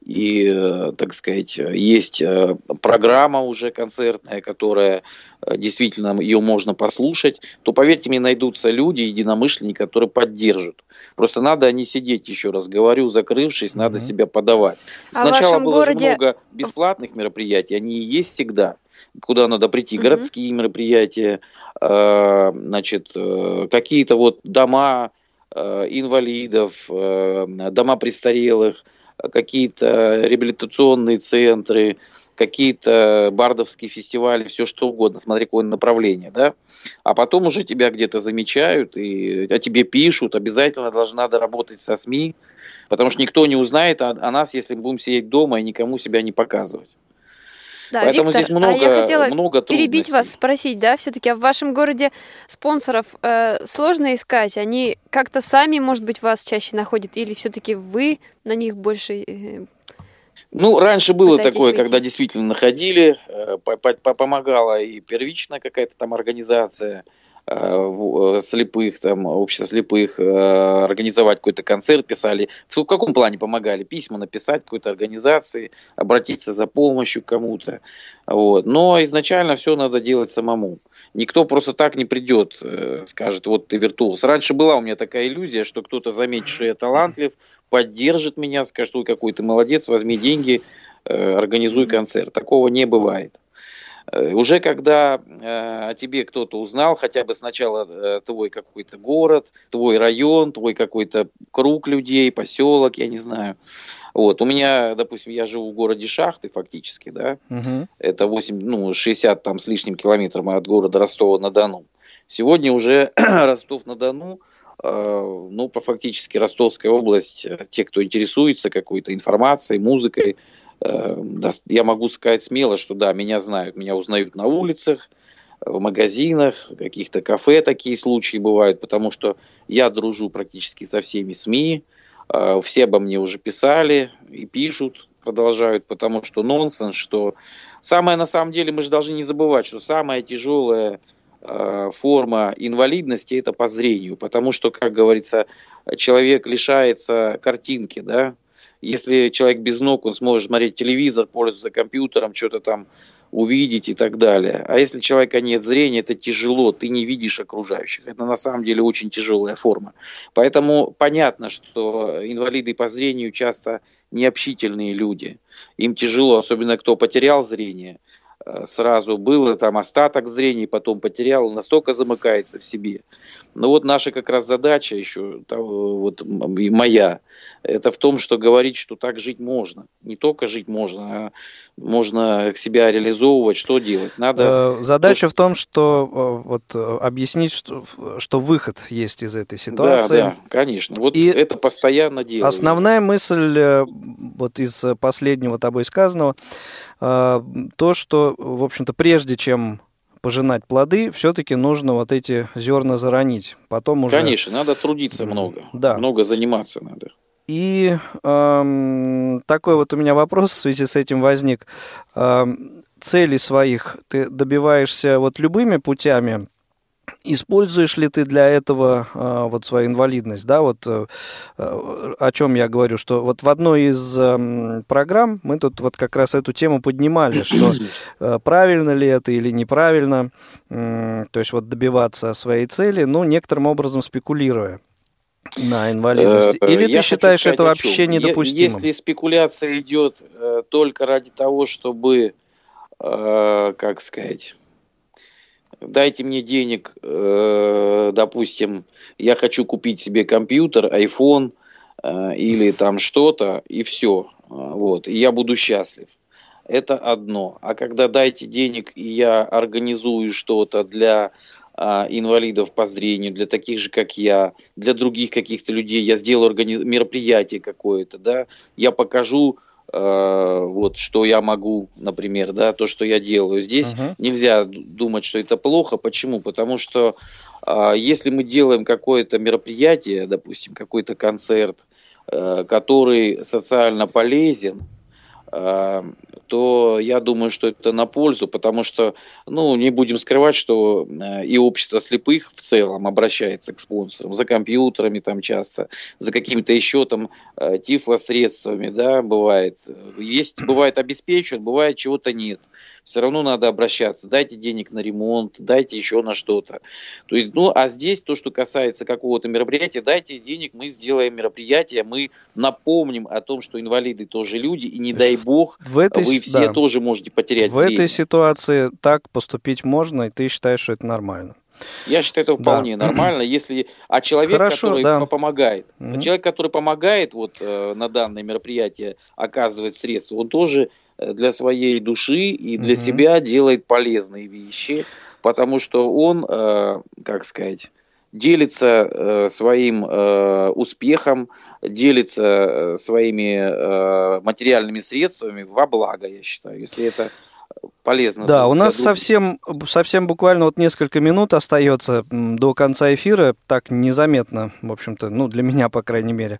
и, э, так сказать, есть э, программа уже концертная, которая э, действительно ее можно послушать, то, поверьте мне, найдутся люди, единомышленники, которые поддержат. Просто надо не сидеть, еще раз говорю, закрывшись, надо mm-hmm. себя подавать. А Сначала было городе... много бесплатных мероприятий, они и есть всегда куда надо прийти, mm-hmm. городские мероприятия, значит, какие-то вот дома инвалидов, дома престарелых, какие-то реабилитационные центры, какие-то бардовские фестивали, все что угодно, смотри, какое направление, да, а потом уже тебя где-то замечают и о тебе пишут, обязательно должна надо работать со СМИ, потому что никто не узнает о, о нас, если мы будем сидеть дома и никому себя не показывать. Да, Поэтому Виктор, здесь много, а я хотела много перебить вас, спросить, да, все-таки а в вашем городе спонсоров э, сложно искать? Они как-то сами, может быть, вас чаще находят, или все-таки вы на них больше э, ну, раньше было такое, выйти. когда действительно находили, э, помогала и первичная какая-то там организация, слепых, там, общество слепых, э, организовать какой-то концерт, писали. В каком плане помогали? Письма написать какой-то организации, обратиться за помощью к кому-то. Вот. Но изначально все надо делать самому. Никто просто так не придет, э, скажет, вот ты виртуоз. Раньше была у меня такая иллюзия, что кто-то заметит, что я талантлив, поддержит меня, скажет, ой, какой ты молодец, возьми деньги, организуй концерт. Такого не бывает. Э, уже когда э, о тебе кто-то узнал, хотя бы сначала э, твой какой-то город, твой район, твой какой-то круг людей, поселок, я не знаю. Вот. У меня, допустим, я живу в городе Шахты фактически, да, угу. это 8, ну, 60 там с лишним километров от города Ростова-на-Дону. Сегодня уже Ростов-на-Дону ну, по фактически Ростовская область, те, кто интересуется какой-то информацией, музыкой, Э, я могу сказать смело, что да, меня знают, меня узнают на улицах, в магазинах, каких-то кафе такие случаи бывают, потому что я дружу практически со всеми СМИ, э, все обо мне уже писали и пишут, продолжают, потому что нонсенс, что самое на самом деле мы же должны не забывать, что самая тяжелая э, форма инвалидности это по зрению, потому что, как говорится, человек лишается картинки, да, если человек без ног, он сможет смотреть телевизор, пользоваться компьютером, что-то там увидеть и так далее. А если человека нет зрения, это тяжело, ты не видишь окружающих. Это на самом деле очень тяжелая форма. Поэтому понятно, что инвалиды по зрению часто необщительные люди. Им тяжело, особенно кто потерял зрение – сразу было там остаток зрения, потом потерял, настолько замыкается в себе. Но вот наша как раз задача еще, вот моя, это в том, что говорить, что так жить можно. Не только жить можно, а можно себя реализовывать, что делать. Надо... Э, задача в том, что э, вот объяснить, что, что выход есть из этой ситуации. Да, да, конечно. Вот И это постоянно делаю. Основная мысль вот из последнего тобой сказанного, то, что, в общем-то, прежде чем пожинать плоды, все-таки нужно вот эти зерна заронить. Потом уже... Конечно, надо трудиться много. Да. Много заниматься надо. И эм, такой вот у меня вопрос в связи с этим возник. Эм, цели своих ты добиваешься вот любыми путями, Используешь ли ты для этого э, вот свою инвалидность, да, вот э, о чем я говорю, что вот в одной из э, программ мы тут вот как раз эту тему поднимали, что э, правильно ли это или неправильно, э, то есть вот добиваться своей цели, ну, некоторым образом спекулируя на инвалидности. Э, или ты считаешь это вообще недопустимым? Если спекуляция идет э, только ради того, чтобы, э, как сказать дайте мне денег, э, допустим, я хочу купить себе компьютер, iPhone э, или там что-то, и все. Вот, и я буду счастлив. Это одно. А когда дайте денег, и я организую что-то для инвалидов по зрению, для таких же, как я, для других каких-то людей, я сделаю организ... мероприятие какое-то, да, я покажу Э, вот что я могу, например, да, то, что я делаю. Здесь uh-huh. нельзя думать, что это плохо. Почему? Потому что э, если мы делаем какое-то мероприятие, допустим, какой-то концерт, э, который социально полезен, э, то я думаю, что это на пользу, потому что, ну, не будем скрывать, что э, и общество слепых в целом обращается к спонсорам за компьютерами там часто, за какими-то еще там э, тифлосредствами, да, бывает. Есть, бывает обеспечивают, бывает чего-то нет. Все равно надо обращаться. Дайте денег на ремонт, дайте еще на что-то. То есть, ну, а здесь то, что касается какого-то мероприятия, дайте денег, мы сделаем мероприятие, мы напомним о том, что инвалиды тоже люди, и не дай бог, в этой вы все да. тоже можете потерять В зрение. этой ситуации так поступить можно, и ты считаешь, что это нормально? Я считаю, это вполне да. нормально, если... А человек, Хорошо, который да. помогает, угу. человек, который помогает вот э, на данное мероприятие, оказывает средства, он тоже э, для своей души и для угу. себя делает полезные вещи, потому что он, э, как сказать делится э, своим э, успехом, делится э, своими э, материальными средствами во благо, я считаю, если это полезно. Да, у нас совсем, совсем буквально вот несколько минут остается до конца эфира, так незаметно, в общем-то, ну, для меня, по крайней мере,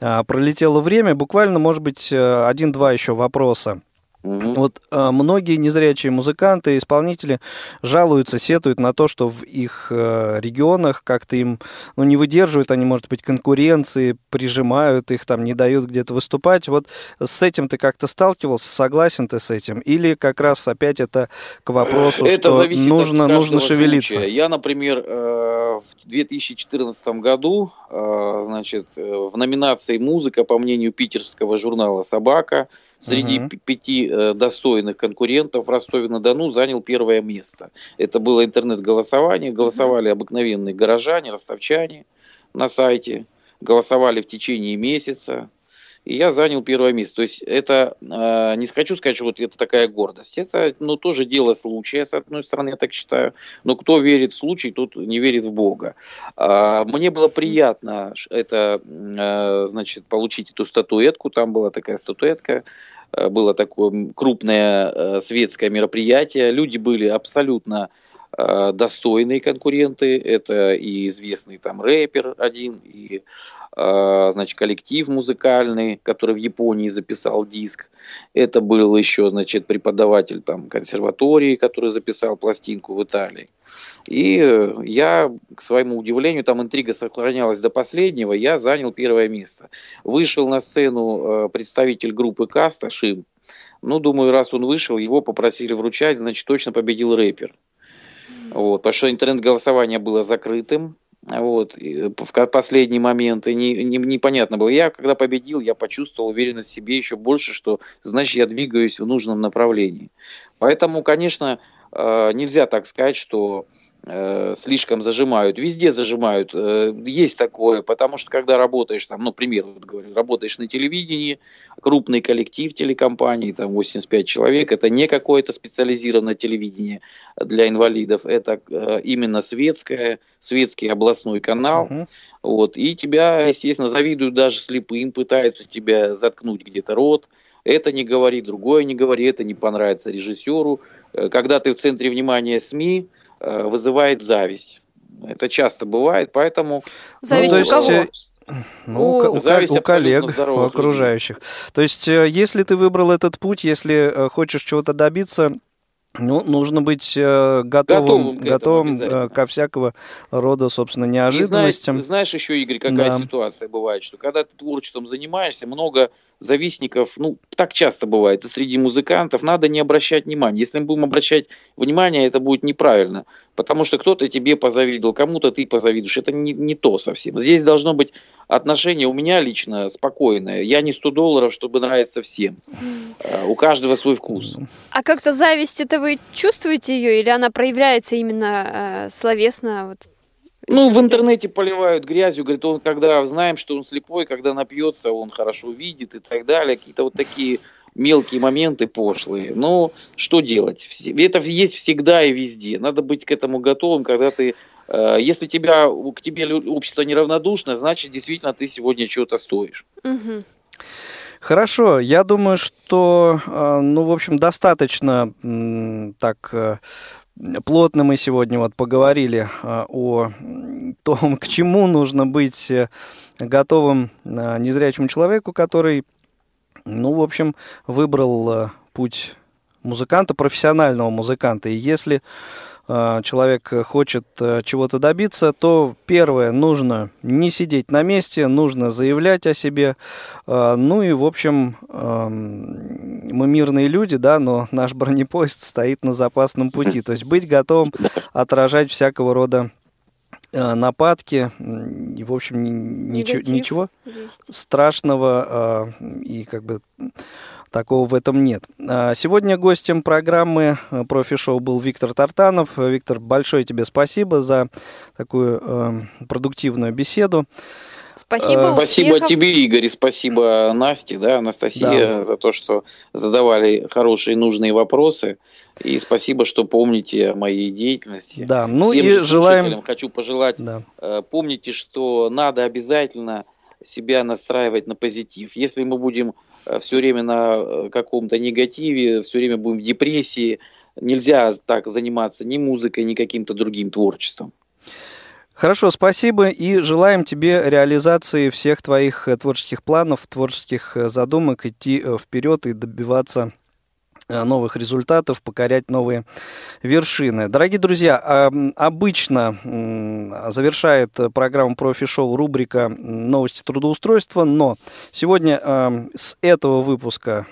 а, пролетело время. Буквально, может быть, э, один-два еще вопроса. Угу. Вот а, многие незрячие музыканты, исполнители жалуются, сетуют на то, что в их а, регионах как-то им ну, не выдерживают, они, может быть, конкуренции, прижимают их, там, не дают где-то выступать. Вот с этим ты как-то сталкивался, согласен ты с этим? Или как раз опять это к вопросу, это что нужно, нужно шевелиться? Случая. Я, например, э, в 2014 году, э, значит, э, в номинации «Музыка», по мнению питерского журнала «Собака», среди угу. пяти э, достойных конкурентов. В Ростове-на-Дону занял первое место. Это было интернет-голосование, голосовали обыкновенные горожане, ростовчане на сайте, голосовали в течение месяца. И я занял первое место. То есть это, э, не хочу сказать, что вот это такая гордость, это ну, тоже дело случая, с одной стороны, я так считаю, но кто верит в случай, тот не верит в Бога. Э, мне было приятно это, э, значит, получить эту статуэтку, там была такая статуэтка, э, было такое крупное э, светское мероприятие, люди были абсолютно Э, достойные конкуренты. Это и известный там рэпер один, и э, значит, коллектив музыкальный, который в Японии записал диск. Это был еще, значит, преподаватель там консерватории, который записал пластинку в Италии. И я, к своему удивлению, там интрига сохранялась до последнего, я занял первое место. Вышел на сцену э, представитель группы Каста, Шим. Ну, думаю, раз он вышел, его попросили вручать, значит, точно победил рэпер. Вот, потому что интернет-голосование было закрытым. Вот, в последний момент, и не, не, непонятно было. Я, когда победил, я почувствовал уверенность в себе еще больше, что, значит, я двигаюсь в нужном направлении. Поэтому, конечно, э, нельзя так сказать, что э, слишком зажимают, везде зажимают. Э, есть такое, потому что когда работаешь, там, ну, пример, вот говорю, работаешь на телевидении, крупный коллектив телекомпании, там 85 человек, это не какое-то специализированное телевидение для инвалидов, это э, именно светское, светский областной канал. Uh-huh. Вот, и тебя, естественно, завидуют даже слепым, пытаются тебя заткнуть где-то рот, это не говори, другое не говори, это не понравится режиссеру. Э, когда ты в центре внимания СМИ, э, вызывает зависть. Это часто бывает, поэтому... Зависть ну, у кого? Э, ну, у, у, у коллег, у окружающих. Людей. То есть, если ты выбрал этот путь, если хочешь чего-то добиться, ну, нужно быть э, готовым, готовым, готовым ко всякого рода, собственно, неожиданностям. И знаешь, знаешь еще, Игорь, какая да. ситуация бывает, что когда ты творчеством занимаешься, много завистников, ну, так часто бывает, и среди музыкантов, надо не обращать внимания. Если мы будем обращать внимание, это будет неправильно, потому что кто-то тебе позавидовал, кому-то ты позавидуешь, это не, не то совсем. Здесь должно быть отношение у меня лично спокойное. Я не 100 долларов, чтобы нравиться всем. Mm. У каждого свой вкус. А как-то зависть, это вы чувствуете ее, или она проявляется именно э, словесно? Вот? Ну, в интернете поливают грязью, говорит, он когда знаем, что он слепой, когда напьется, он хорошо видит и так далее. Какие-то вот такие мелкие моменты пошлые. Но что делать? Это есть всегда и везде. Надо быть к этому готовым, когда ты... Э, если тебя, к тебе общество неравнодушно, значит, действительно, ты сегодня чего-то стоишь. Угу. Хорошо, я думаю, что, э, ну, в общем, достаточно так э, плотно мы сегодня вот поговорили э, о том, к чему нужно быть готовым незрячему человеку, который, ну, в общем, выбрал путь музыканта, профессионального музыканта. И если Э, человек хочет э, чего-то добиться, то первое, нужно не сидеть на месте, нужно заявлять о себе. Э, ну и, в общем, эм, мы мирные люди, да, но наш бронепоезд стоит на запасном пути. То есть быть готовым отражать всякого рода нападки, и, в общем, ничего, ничего страшного и как бы Такого в этом нет. А, сегодня гостем программы э, профи-шоу был Виктор Тартанов. Виктор, большое тебе спасибо за такую э, продуктивную беседу. Спасибо. Э, спасибо тебе, Игорь, и спасибо Насте, да, Анастасия, да. за то, что задавали хорошие нужные вопросы. И спасибо, что помните о моей деятельности. Да, ну Всем и желаем. Хочу пожелать, да. помните, что надо обязательно себя настраивать на позитив. Если мы будем все время на э, каком-то негативе, все время будем в депрессии, нельзя так заниматься ни музыкой, ни каким-то другим творчеством. Хорошо, спасибо и желаем тебе реализации всех твоих э, творческих планов, творческих задумок, идти вперед и добиваться Э, новых результатов, покорять новые вершины. Дорогие друзья, обычно завершает программу профи-шоу рубрика «Новости трудоустройства», но сегодня с этого выпуска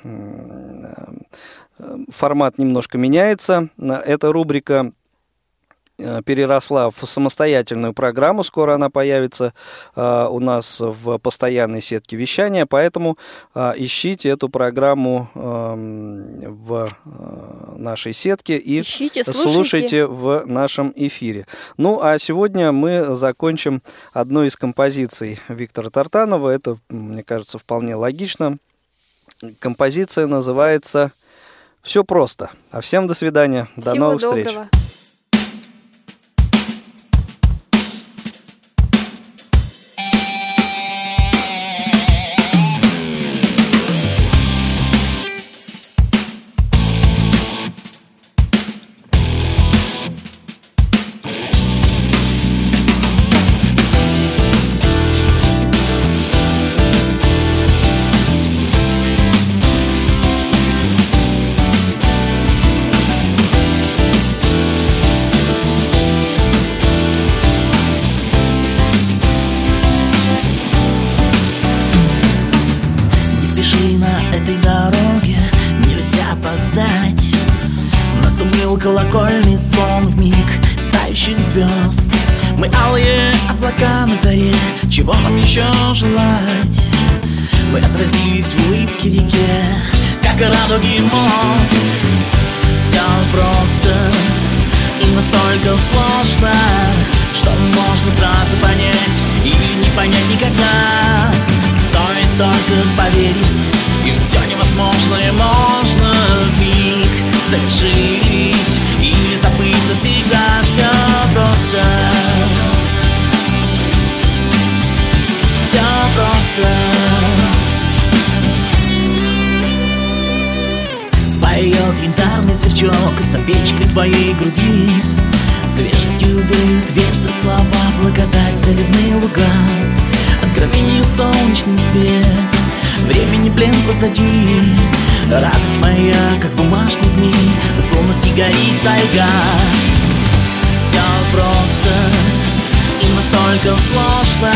формат немножко меняется. Эта рубрика Э, переросла в самостоятельную программу. Скоро она появится э, у нас в постоянной сетке вещания, поэтому э, ищите эту программу э, в э, нашей сетке и ищите, слушайте. слушайте в нашем эфире. Ну, а сегодня мы закончим одной из композиций Виктора Тартанова. Это, мне кажется, вполне логично. Композиция называется «Все просто». А всем до свидания. Всего до новых доброго. встреч. Радуги мост. Все просто и настолько сложно Что можно сразу понять И не понять никогда. Стоит только поверить И все невозможное можно в миг совершить. И забыть навсегда все просто просто Поет янтарный сверчок за печкой твоей груди. Свежестью веют ветры слова Благодать заливные луга. Откровение солнечный свет Времени плен позади. Радость моя, как бумажный змей В условности горит тайга. Все просто и настолько сложно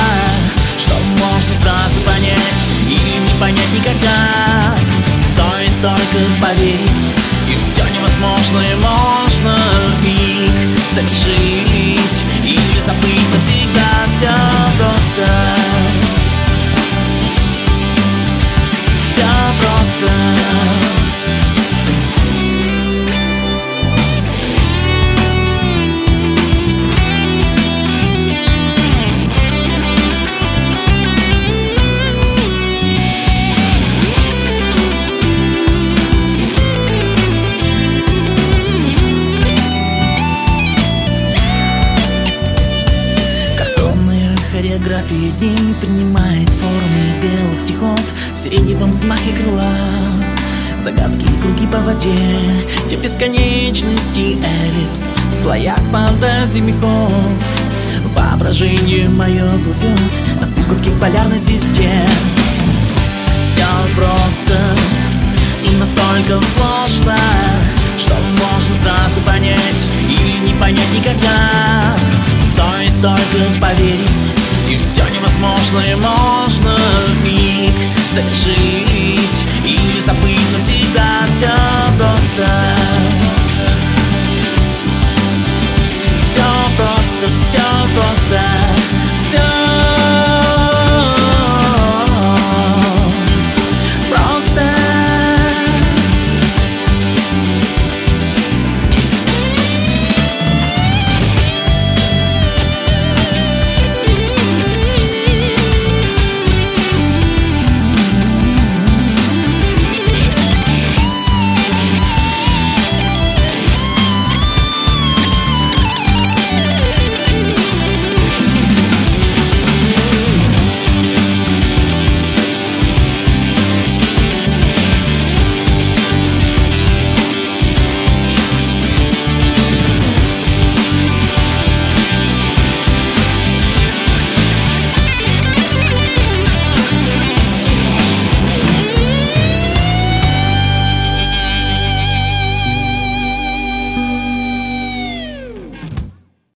можно сразу понять и не понять никогда. Стоит только поверить И все невозможное можно в миг совершить. И забыть навсегда все просто. Все просто хореография дней принимает формы белых стихов В сиреневом взмахе крыла. Загадки и круги по воде Где бесконечности эллипс В слоях фантазий мехов. Воображение мое плывет На пуговке к полярной звезде. Все просто и настолько сложно Что можно сразу понять И не понять никогда. Стоит только поверить все невозможное можно в миг совершить. Или забыть навсегда все просто. Все просто, все просто.